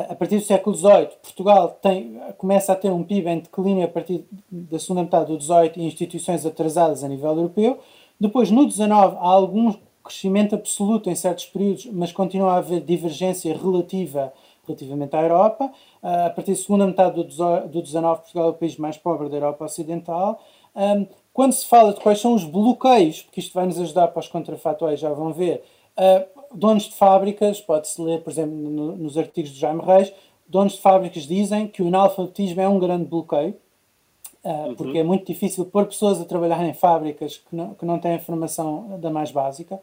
Speaker 2: a partir do século XVIII, Portugal tem, começa a ter um PIB em declínio a partir da segunda metade do XVIII e instituições atrasadas a nível europeu. Depois, no XIX, há algum crescimento absoluto em certos períodos, mas continua a haver divergência relativa relativamente à Europa. A partir da segunda metade do XIX, Portugal é o país mais pobre da Europa Ocidental. Quando se fala de quais são os bloqueios, porque isto vai nos ajudar para os contrafatuais, já vão ver, ah, donos de fábricas, pode-se ler, por exemplo, nos artigos do Jaime Reis, donos de fábricas dizem que o analfabetismo é um grande bloqueio Uh, porque é muito difícil pôr pessoas a trabalhar em fábricas que não, que não têm formação da mais básica.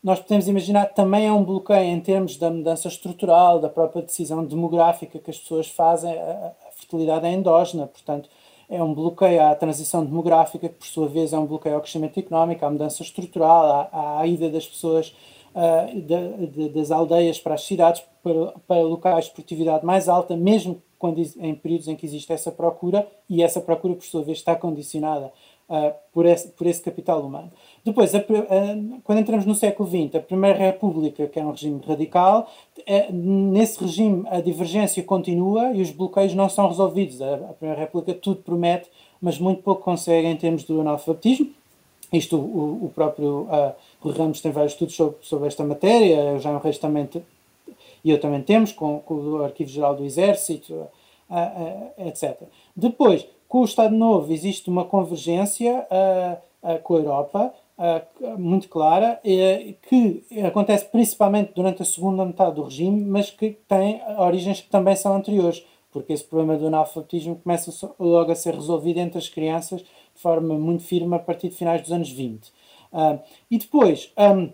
Speaker 2: Nós podemos imaginar que também é um bloqueio em termos da mudança estrutural, da própria decisão demográfica que as pessoas fazem, a, a fertilidade é endógena, portanto, é um bloqueio à transição demográfica, que por sua vez é um bloqueio ao crescimento económico, à mudança estrutural, à, à ida das pessoas uh, de, de, das aldeias para as cidades, para, para locais de produtividade mais alta, mesmo quando, em períodos em que existe essa procura, e essa procura, por sua vez, está condicionada uh, por, esse, por esse capital humano. Depois, a, a, quando entramos no século XX, a Primeira República, que é um regime radical, é, nesse regime a divergência continua e os bloqueios não são resolvidos. A, a Primeira República tudo promete, mas muito pouco consegue em termos do analfabetismo. Isto o, o próprio uh, Rui Ramos tem vários estudos sobre, sobre esta matéria, o Jaime Reis também te, e eu também temos, com, com o Arquivo Geral do Exército, uh, uh, etc. Depois, com o Estado Novo existe uma convergência com a Europa, muito clara, que acontece principalmente durante a segunda metade do regime, mas que tem origens que também são anteriores, porque esse problema do analfabetismo começa logo a ser resolvido entre as crianças de forma muito firme a partir de finais dos anos 20. Ah, e depois, um,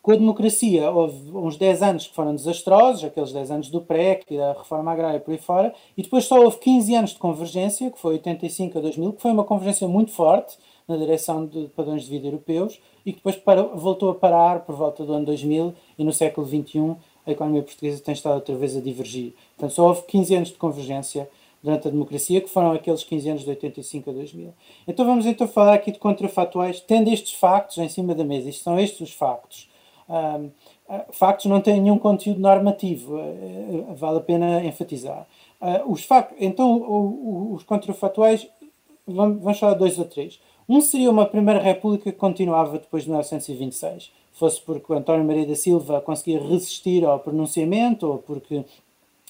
Speaker 2: com a democracia, houve uns 10 anos que foram desastrosos, aqueles 10 anos do PREC, da reforma agrária por aí fora, e depois só houve 15 anos de convergência, que foi 85 a 2000, que foi uma convergência muito forte, na direção de padrões de vida europeus e que depois voltou a parar por volta do ano 2000 e no século XXI a economia portuguesa tem estado outra vez a divergir. Portanto, só houve 15 anos de convergência durante a democracia, que foram aqueles 15 anos de 85 a 2000. Então vamos então falar aqui de contrafatuais, tendo estes factos em cima da mesa. Isto são estes os factos. Um, ah, factos não têm nenhum conteúdo normativo, uh, vale a pena enfatizar. Uh, os factos, então, o, o, os contrafatuais, vamos, vamos falar dois ou três. Um seria uma Primeira República que continuava depois de 1926, fosse porque António Maria da Silva conseguia resistir ao pronunciamento, ou porque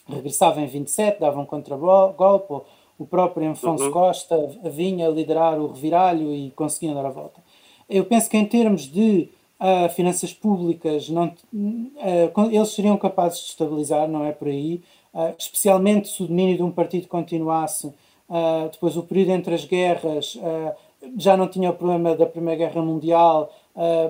Speaker 2: regressava em 27, dava um contragolpe, o próprio Afonso uhum. Costa vinha liderar o reviralho e conseguia dar a volta. Eu penso que em termos de uh, finanças públicas, não, uh, eles seriam capazes de estabilizar, não é por aí, uh, especialmente se o domínio de um partido continuasse. depois, o período entre as guerras já não tinha o problema da Primeira Guerra Mundial,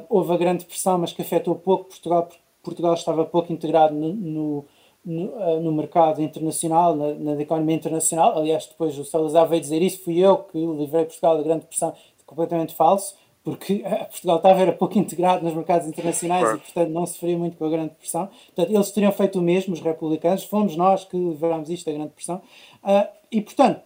Speaker 2: houve a Grande Depressão, mas que afetou pouco Portugal, porque Portugal estava pouco integrado no, no, no, uh, no mercado internacional, na, na, economia internacional. Aliás, depois o Salazar veio dizer isso, fui eu que livrei Portugal da Grande Depressão, completamente falso, porque uh, Portugal estava era pouco integrado nos mercados internacionais e, portanto, não sofria muito com a Grande Depressão. Portanto, eles teriam feito o mesmo, os republicanos, fomos nós que livrámos isto da Grande Depressão. e, portanto,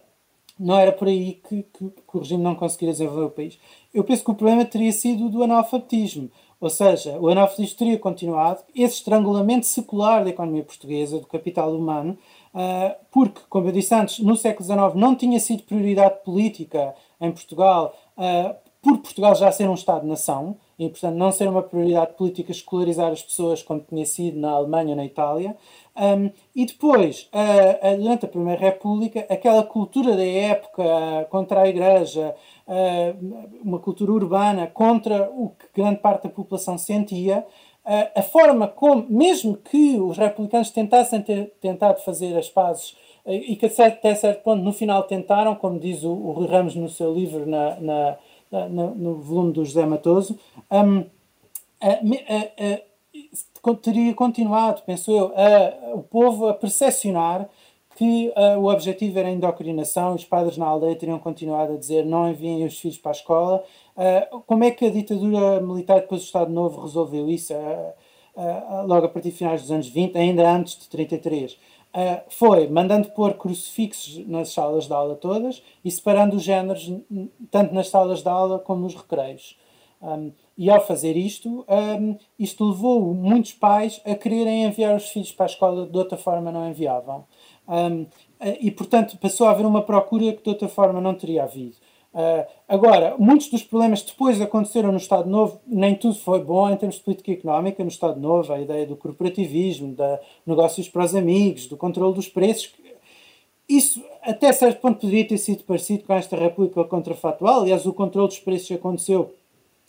Speaker 2: não era por aí que, que, que, o regime não conseguiria desenvolver o país. Eu penso que o problema teria sido do analfabetismo, ou seja, o analfabetismo teria continuado, esse estrangulamento secular da economia portuguesa, do capital humano, uh, porque, como eu disse antes, no século XIX não tinha sido prioridade política em Portugal, uh, por Portugal já ser um Estado-nação, e, portanto, não ser uma prioridade política escolarizar as pessoas como tinha sido na Alemanha ou na Itália. Um, e depois, uh, uh, durante a Primeira República, aquela cultura da época uh, contra a Igreja, uma cultura urbana contra o que grande parte da população sentia, a forma como, mesmo que os republicanos tentassem ter tentado fazer as pazes e que até certo ponto no final tentaram, como diz o, o Rui Ramos no seu livro na, na, na no volume do José Matoso, um, teria continuado, penso eu, a, o povo a percepcionar que o objetivo era a endocrinação, os padres na aldeia teriam continuado a dizer não enviem os filhos para a escola. Como é que a ditadura militar depois do Estado Novo resolveu isso? Logo a partir de finais dos anos 20, ainda antes de 33. foi mandando pôr crucifixos nas salas de aula todas e separando os géneros tanto nas salas de aula como nos recreios. Um, e ao fazer isto, um, isto levou muitos pais a quererem enviar os filhos para a escola de outra forma não enviavam. Um, e, portanto, passou a haver uma procura que de outra forma não teria havido. Uh, agora, muitos dos problemas depois aconteceram no Estado Novo, nem tudo foi bom em termos de política económica no Estado Novo, a ideia do corporativismo, de negócios para os amigos, do controle dos preços. Isso, até certo ponto, poderia ter sido parecido com esta República Contrafatual. Aliás, o controle dos preços aconteceu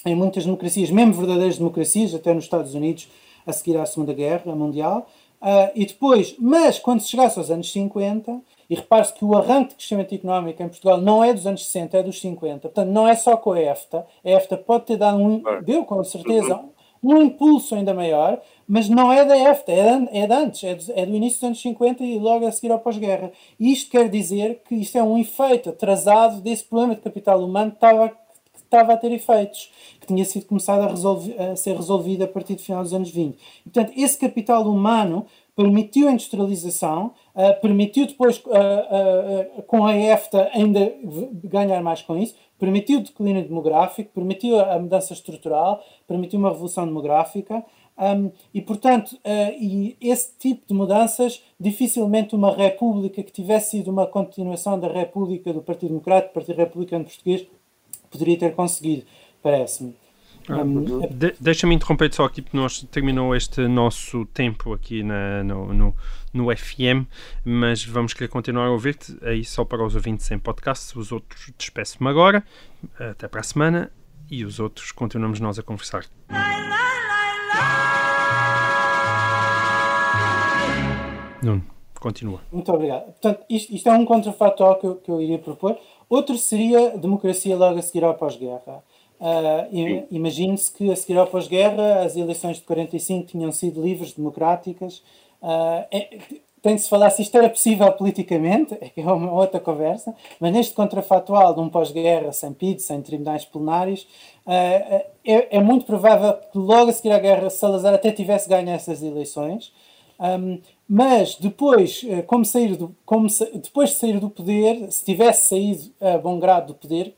Speaker 2: em muitas democracias, mesmo verdadeiras democracias, até nos Estados Unidos, a seguir à Segunda Guerra Mundial. Uh, e depois, mas quando se chegasse aos anos 50, e repare-se que o arranque de crescimento económico em Portugal não é dos anos 60, é dos 50. Portanto, não é só com a EFTA. A EFTA pode ter dado um, deu com certeza um impulso ainda maior, mas não é da EFTA, é de, é de antes, é, de, é, do início dos anos 50 e logo a seguir ao pós-guerra. E isto quer dizer que isto é um efeito atrasado desse problema de capital humano que estava, estava a ter efeitos, que tinha sido começado a, a ser resolvido a partir do final dos anos 20. E, portanto, esse capital humano permitiu a industrialização, uh, permitiu depois, uh, uh, com a EFTA, ainda ganhar mais com isso, permitiu o declínio demográfico, permitiu a mudança estrutural, permitiu uma revolução demográfica. Um, e, portanto, e esse tipo de mudanças, dificilmente uma república que tivesse sido uma continuação da república do Partido Democrático, do Partido Republicano Português, poderia ter conseguido, parece-me.
Speaker 1: Ah, de, Deixa-me interromper só aqui, porque nós terminou este nosso tempo aqui na, no, no, no, FM, mas vamos querer continuar a ouvir-te aí só para os ouvintes em podcast. Os outros despeço-me agora, até para a semana, e os outros continuamos nós a conversar. Nuno, continua.
Speaker 2: Muito obrigado. Portanto, isto, isto é um contrafactual que eu, que eu iria propor. Outro seria democracia logo a seguir ao pós-guerra. Uh, Imagine-se que a seguir ao pós-guerra as eleições de 45 tinham sido livres, democráticas. Uh, é, tem de se falar se isto era possível politicamente, é, é uma outra conversa, mas neste contrafatual de um pós-guerra sem PID, sem tribunais plenários, uh, é, é, muito provável que logo a seguir à guerra Salazar até tivesse ganho essas eleições. Um, mas depois, como sair do, como depois de sair do poder, se tivesse saído a bom grado do poder,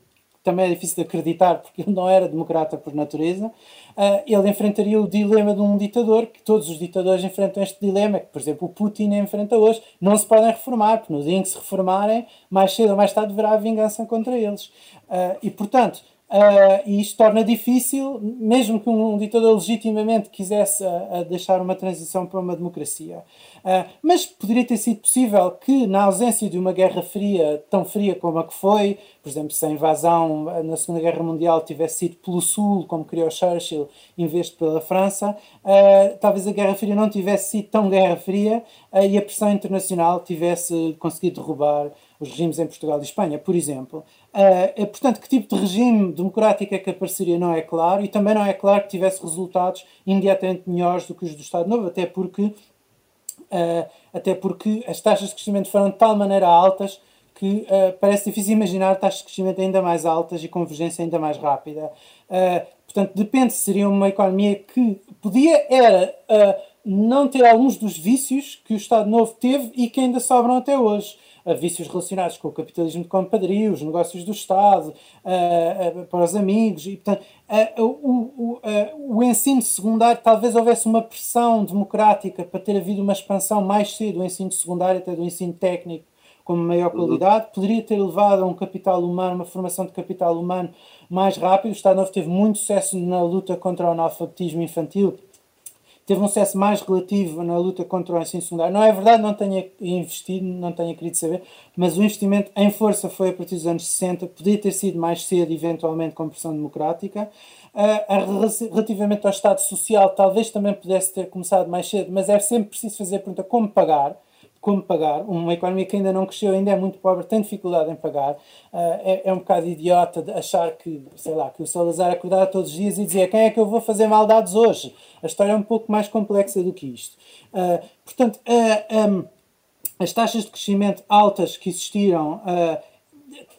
Speaker 2: também é difícil de acreditar porque ele não era democrata por natureza, uh, ele enfrentaria o dilema de um ditador, que todos os ditadores enfrentam este dilema, que por exemplo o Putin enfrenta hoje, não se podem reformar, porque no dia em que se reformarem, mais cedo ou mais tarde haverá vingança contra eles. Uh, e portanto, Uh, e isto torna difícil, mesmo que um, ditador legitimamente quisesse uh, deixar uma transição para uma democracia. Uh, mas poderia ter sido possível que, na ausência de uma guerra fria, tão fria como a que foi, por exemplo, se a invasão na Segunda Guerra Mundial tivesse sido pelo Sul, como criou Churchill, em vez de pela França, talvez a Guerra Fria não tivesse sido tão Guerra Fria e a pressão internacional tivesse conseguido derrubar os regimes em Portugal e Espanha, por exemplo. Uh, portanto, que tipo de regime democrático é que apareceria não é claro e também não é claro que tivesse resultados imediatamente melhores do que os do Estado Novo, até porque, uh, até porque as taxas de crescimento foram de tal maneira altas que uh, parece difícil imaginar taxas de crescimento ainda mais altas e convergência ainda mais rápida. portanto, depende se seria uma economia que podia era não ter alguns dos vícios que o Estado Novo teve e que ainda sobram até hoje a vícios relacionados com o capitalismo de compadrio, os negócios do Estado, para os amigos. E, portanto, o, o, o ensino secundário, talvez houvesse uma pressão democrática para ter havido uma expansão mais cedo do ensino secundário, até do ensino técnico, com maior uhum. qualidade, poderia ter levado a um capital humano, uma formação de capital humano mais rápido. O Estado Novo teve muito sucesso na luta contra o analfabetismo infantil, teve um sucesso mais relativo na luta contra o ensino secundário. Não é verdade, não tenha investido, não tenha querido saber, mas o investimento em força foi a partir dos anos 60, podia ter sido mais cedo, eventualmente, com pressão democrática. Uh, relativamente ao Estado Social, talvez também pudesse ter começado mais cedo, mas é sempre preciso fazer a pergunta como pagar como pagar. Uma economia que ainda não cresceu, ainda é muito pobre, tem dificuldade em pagar. Uh, é, é, um bocado idiota achar que, sei lá, que o Salazar acordava todos os dias e dizia quem é que eu vou fazer maldades hoje. A história é um pouco mais complexa do que isto. Uh, portanto, as taxas de crescimento altas que existiram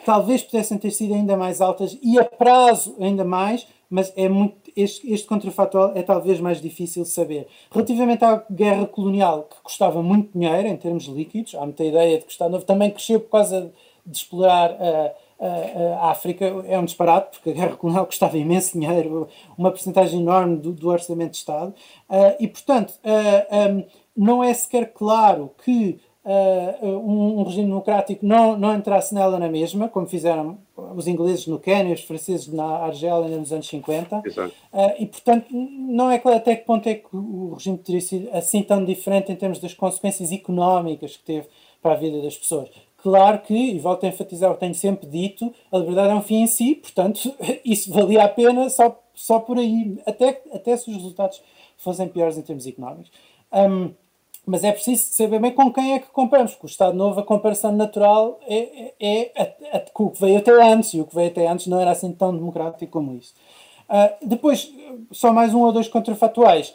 Speaker 2: talvez pudessem ter sido ainda mais altas e a prazo ainda mais, mas é muito, este, este contrafactual é talvez mais difícil de saber. Relativamente à guerra colonial, que custava muito dinheiro em termos líquidos, há muita ideia de Estado Novo também cresceu por causa de explorar a, a, a África, é um disparate, porque a guerra colonial custava imenso dinheiro, uma porcentagem enorme do, do orçamento de Estado, uh, e portanto uh, um, não é sequer claro que um, um, regime democrático não, não entrasse nela na mesma, como fizeram os ingleses no Quênia, os franceses na Argélia nos anos 50. Uh, e, portanto, não é claro até que ponto é que o regime teria sido assim tão diferente em termos das consequências económicas que teve para a vida das pessoas. Claro que, e volto a enfatizar o que tenho sempre dito, a liberdade é um fim em si, portanto, isso valia a pena só, só por aí, até, até se os resultados fossem piores em termos económicos. Um, mas é preciso saber bem com quem é que comparamos, porque o Estado Novo, a comparação natural é, é, é, é, o que veio até antes, e o que veio até antes não era assim tão democrático como isso. depois, só mais um ou dois contrafatuais.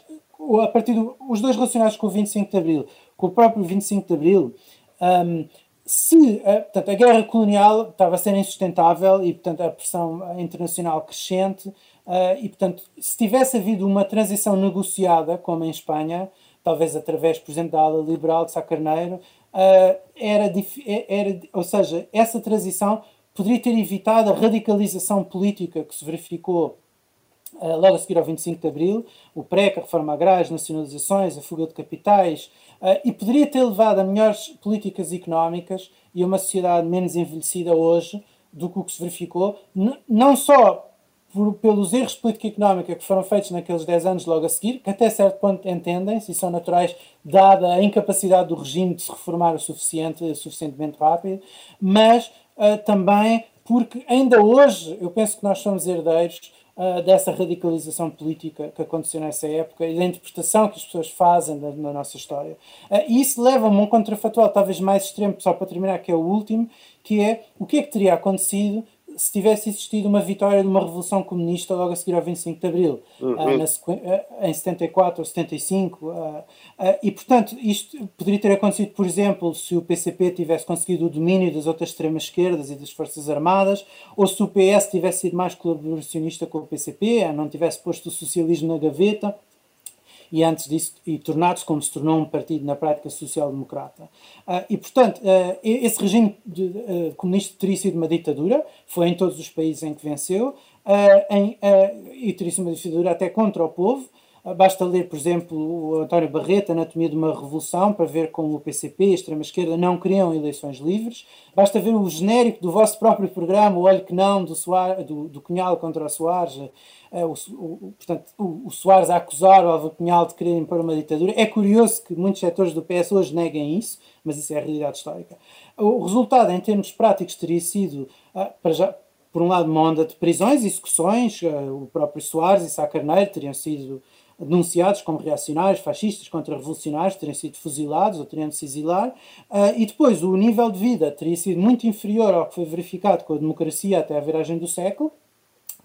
Speaker 2: A partir do, os dois relacionados com o 25 de Abril, com o próprio 25 de Abril, um, se uh, portanto, a guerra colonial estava a ser insustentável e portanto, a pressão internacional crescente, uh, e portanto, se tivesse havido uma transição negociada, como em Espanha, talvez através, por exemplo, da ala liberal de Sá Carneiro, uh, era, era, ou seja, essa transição poderia ter evitado a radicalização política que se verificou uh, logo a seguir ao 25 de Abril, o PREC, a reforma agrária, as nacionalizações, a fuga de capitais, uh, e poderia ter levado a melhores políticas económicas e a uma sociedade menos envelhecida hoje do que o que se verificou, não só por, pelos erros de política económica que foram feitos naqueles 10 anos logo a seguir, que até certo ponto entendem-se e são naturais, dada a incapacidade do regime de se reformar o suficiente, suficientemente rápido, mas uh, também porque ainda hoje eu penso que nós somos herdeiros uh, dessa radicalização política que aconteceu nessa época e da interpretação que as pessoas fazem da, na nossa história. Uh, e isso leva-me a um contrafatual talvez mais extremo, só para terminar, que é o último, que é o que é que teria acontecido se tivesse existido uma vitória de uma revolução comunista logo a seguir ao 25 de Abril, uhum. uh, na, uh, em 74 ou 75. Uh, e, portanto, isto poderia ter acontecido, por exemplo, se o PCP tivesse conseguido o domínio das outras extremas esquerdas e das Forças Armadas, ou se o PS tivesse sido mais colaboracionista com o PCP, não tivesse posto o socialismo na gaveta e antes disso e tornar-se como se tornou um partido na prática social-democrata. Uh, e, portanto, uh, esse regime de, uh, comunista teria sido uma ditadura, foi em todos os países em que venceu, em, e teria sido uma ditadura até contra o povo, Basta ler, por exemplo, o António Barreto, Anatomia de uma Revolução, para ver como o PCP e a extrema-esquerda não queriam eleições livres. Basta ver o genérico do vosso próprio programa, o Olho que Não, do, Soares, do, do Cunhal contra o Soares, é, o, o, portanto, o, o, Soares a acusar o Alva Cunhal de querer impor uma ditadura. É curioso que muitos setores do PS hoje neguem isso, mas isso é a realidade histórica. O resultado, em termos práticos, teria sido, ah, para já, por um lado, uma onda de prisões e execuções. Ah, o próprio Soares e Sá Carneiro teriam sido denunciados como reacionários, fascistas, contra-revolucionários, teriam sido fuzilados ou teriam de se exilar, uh, e depois o nível de vida teria sido muito inferior ao que foi verificado com a democracia até a viragem do século,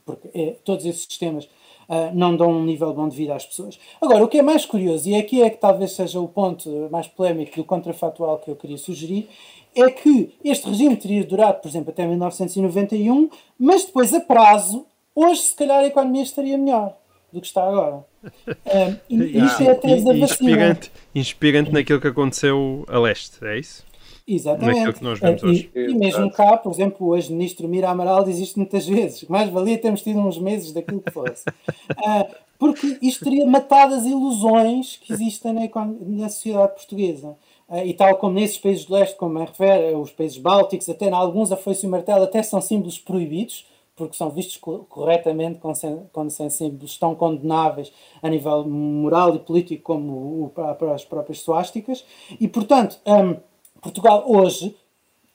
Speaker 2: porque é, todos esses sistemas uh, não dão um nível bom de vida às pessoas. Agora, o que é mais curioso, e aqui é que talvez seja o ponto mais polémico do contrafatual que eu queria sugerir, é que este regime teria durado, por exemplo, até 1991, mas depois, a prazo, hoje se calhar a economia estaria melhor do que está agora. Um, e, isto é a tese da
Speaker 1: inspirante, inspirante naquilo que aconteceu a leste, é isso?
Speaker 2: Exatamente. Que nós vemos hoje. E, e mesmo cá, por exemplo, o ex-ministro Mira Amaral diz isto muitas vezes. Mais valia termos tido uns meses daquilo que fosse. Uh, porque isto teria matado as ilusões que existem na, na sociedade portuguesa. Uh, e tal como nesses países do leste, como me refere, os países bálticos, até em alguns a foice e o martelo até são símbolos proibidos, porque são vistos corretamente quando são símbolos tão condenáveis a nível moral e político como para as próprias suásticas. E, portanto, um, Portugal hoje,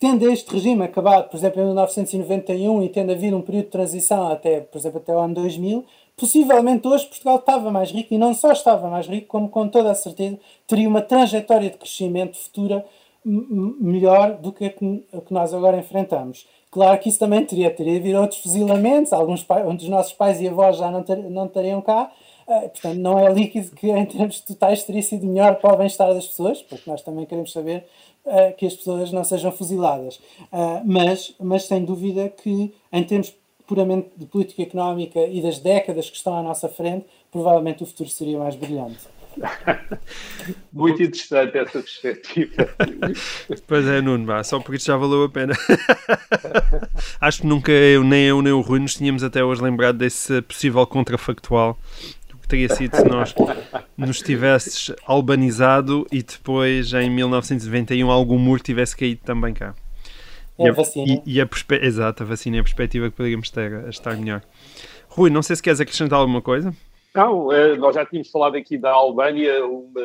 Speaker 2: tendo este regime acabado, por exemplo, em 1991 e tendo havido um período de transição até, por exemplo, até o ano 2000, possivelmente hoje Portugal estava mais rico e não só estava mais rico, como com toda a certeza teria uma trajetória de crescimento futura melhor do que, a que nós agora enfrentamos. Claro que isso também teria, teria havido outros fuzilamentos, alguns um dos nossos pais e avós já não, não estariam cá, uh, portanto não é líquido que em termos totais teria sido melhor para o bem-estar das pessoas, porque nós também queremos saber uh, que as pessoas não sejam fuziladas. Uh, mas, mas sem dúvida que em termos puramente de política económica e das décadas que estão à nossa frente, provavelmente o futuro seria mais brilhante.
Speaker 4: Muito interessante essa perspectiva.
Speaker 1: Pois é, Nuno, só porque isso já valeu a pena. Acho que nunca eu, nem eu nem o Rui nos tínhamos até hoje lembrado desse possível contrafactual que teria sido se nós nos tivesses albanizado e depois em 1991 algum muro tivesse caído também cá.
Speaker 2: É a, a vacina.
Speaker 1: E, e a. Exato, a vacina e a perspectiva que poderíamos ter a estar melhor. Rui, não sei se queres acrescentar alguma coisa.
Speaker 4: Não, eh, nós já tínhamos falado aqui da Albânia uma,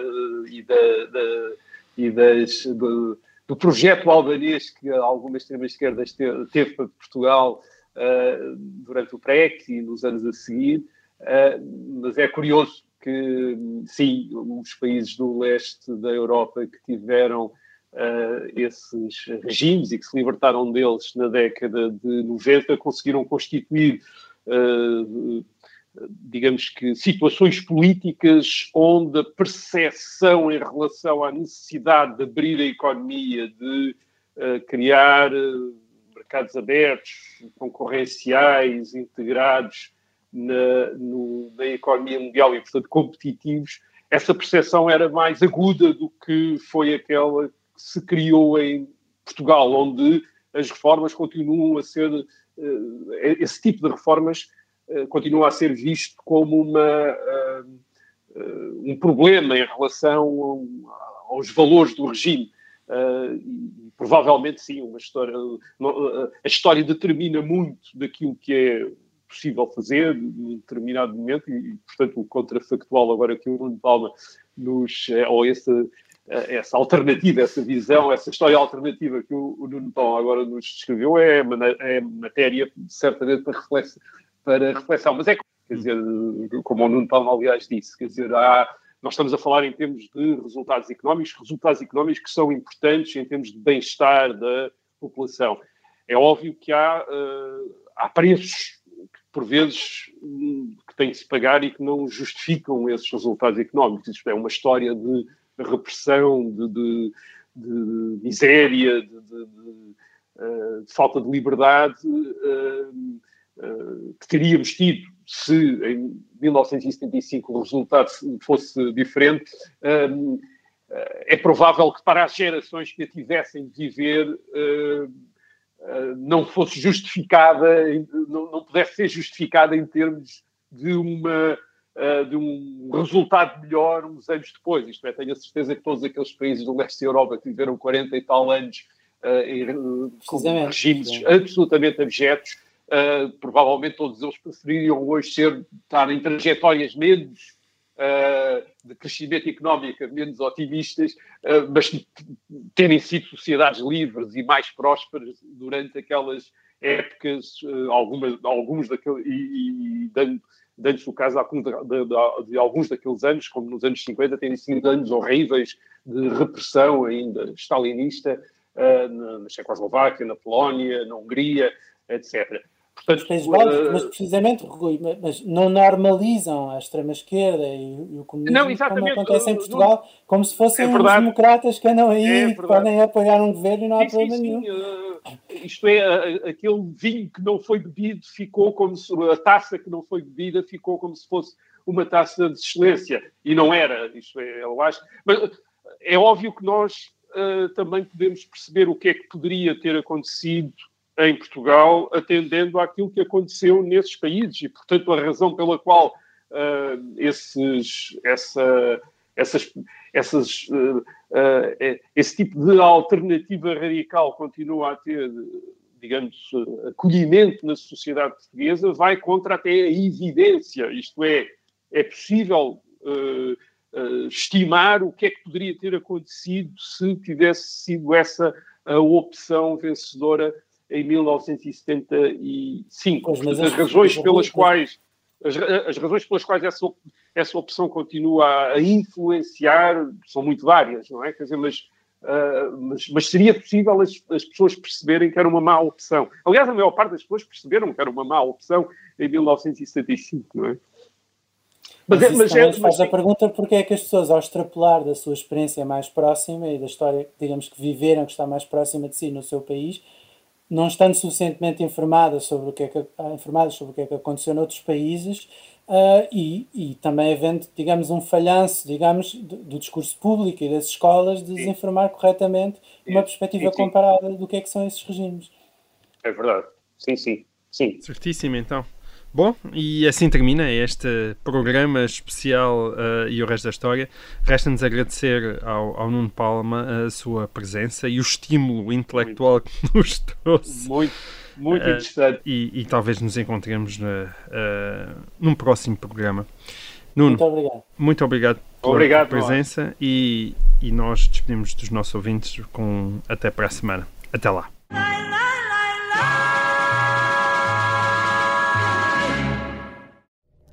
Speaker 4: e, da, da, e das, do, do, projeto albanês que alguma extrema-esquerda teve para Portugal uh, durante o PREC e nos anos a seguir, uh, mas é curioso que, sim, os países do leste da Europa que tiveram uh, esses regimes e que se libertaram deles na década de 90 conseguiram constituir digamos que, situações políticas onde a percepção em relação à necessidade de abrir a economia, de uh, criar uh, mercados abertos, concorrenciais, integrados na, no, na economia mundial e, portanto, competitivos, essa percepção era mais aguda do que foi aquela que se criou em Portugal, onde as reformas continuam a ser, uh, esse tipo de reformas continua a ser visto como uma, uh, um problema em relação aos valores do regime. e, provavelmente sim, uma história, a história determina muito daquilo que é possível fazer em determinado momento e, portanto, o contrafactual agora que o Bruno Palma nos, ou esse essa alternativa, essa visão, essa história alternativa que o, Nuno Tom agora nos descreveu é, é matéria certamente para, reflexão, para reflexão. Mas é, quer dizer, como o Nuno Tom aliás disse, quer dizer, há, nós estamos a falar em termos de resultados económicos, resultados económicos que são importantes em termos de bem-estar da população. É óbvio que há, uh, há preços que, por vezes, que têm que se pagar e que não justificam esses resultados económicos. Isto é uma história de repressão, de, de, de miséria, de, uh, de, falta de liberdade uh, uh, que teríamos tido se em 1975 o resultado fosse diferente. é provável que para as gerações que a tivessem de viver não fosse justificada, não, não pudesse ser justificada em termos de uma de um resultado melhor uns anos depois. Isto é, tenho a certeza que todos aqueles países do leste da Europa que viveram 40 e tal anos uh, em, com regimes absolutamente abjetos, uh, provavelmente todos eles prefeririam hoje ser, estar em trajetórias menos de crescimento económico menos otimistas, mas terem sido sociedades livres e mais prósperas durante aquelas épocas, algumas, alguns daqueles, e, e dando dando o caso de, de, de, alguns daqueles anos, como nos anos 50, têm sido anos horríveis de repressão ainda stalinista uh, na Checoslováquia, na Polónia, na Hungria, etc.
Speaker 2: Portanto, uh, mas precisamente, Rui, mas não normalizam a extrema-esquerda e, e, o comunismo não, como acontece em Portugal, não, como se fossem é os democratas que andam aí é que podem apoiar um governo e não há sim, problema sim, nenhum. Sim, uh,
Speaker 4: isto é, aquele vinho que não foi bebido ficou como se, a taça que não foi bebida ficou como se fosse uma taça de excelência, e não era, isto é, eu acho, mas é óbvio que nós uh, também podemos perceber o que é que poderia ter acontecido em Portugal, atendendo àquilo que aconteceu nesses países, e portanto a razão pela qual uh, esses, essa, essas, essas, uh, uh, esse tipo de alternativa radical continua a ter, digamos, acolhimento na sociedade portuguesa, vai contra até a evidência, isto é, é possível estimar o que é que poderia ter acontecido se tivesse sido essa a opção vencedora em 1975. Pois, mas as razões pelas quais as, as, razões pelas quais essa, essa opção continua a influenciar são muito várias, não é? Quer dizer, mas, uh, mas, mas, seria possível as, as, pessoas perceberem que era uma má opção. Aliás, a maior parte das pessoas perceberam que era uma má opção em 1975, não é?
Speaker 2: Mas, mas, é, mas, é, mas faz a pergunta porque é que as pessoas, ao extrapolar da sua experiência mais próxima e da história, digamos, que viveram, que está mais próxima de si no seu país, não estando suficientemente informadas sobre o que é que, ah, informadas sobre o que é que aconteceu noutros países uh, e, e também havendo, digamos, um falhanço, digamos, do, do discurso público e das escolas de desinformar corretamente sim. uma perspectiva sim, sim. comparada do que é que são esses regimes.
Speaker 4: É verdade. Sim, sim. Sim.
Speaker 1: Certíssimo, então. Bom, e assim termina este programa especial uh, e o resto da história. Resta-nos agradecer ao, ao, Nuno Palma a sua presença e o estímulo intelectual muito. que nos trouxe.
Speaker 4: Muito, muito uh, interessante.
Speaker 1: E, e, talvez nos encontremos uh, num próximo programa. Nuno, muito obrigado, muito obrigado pela obrigado, presença e, e nós despedimos dos nossos ouvintes com até para a semana. Até lá.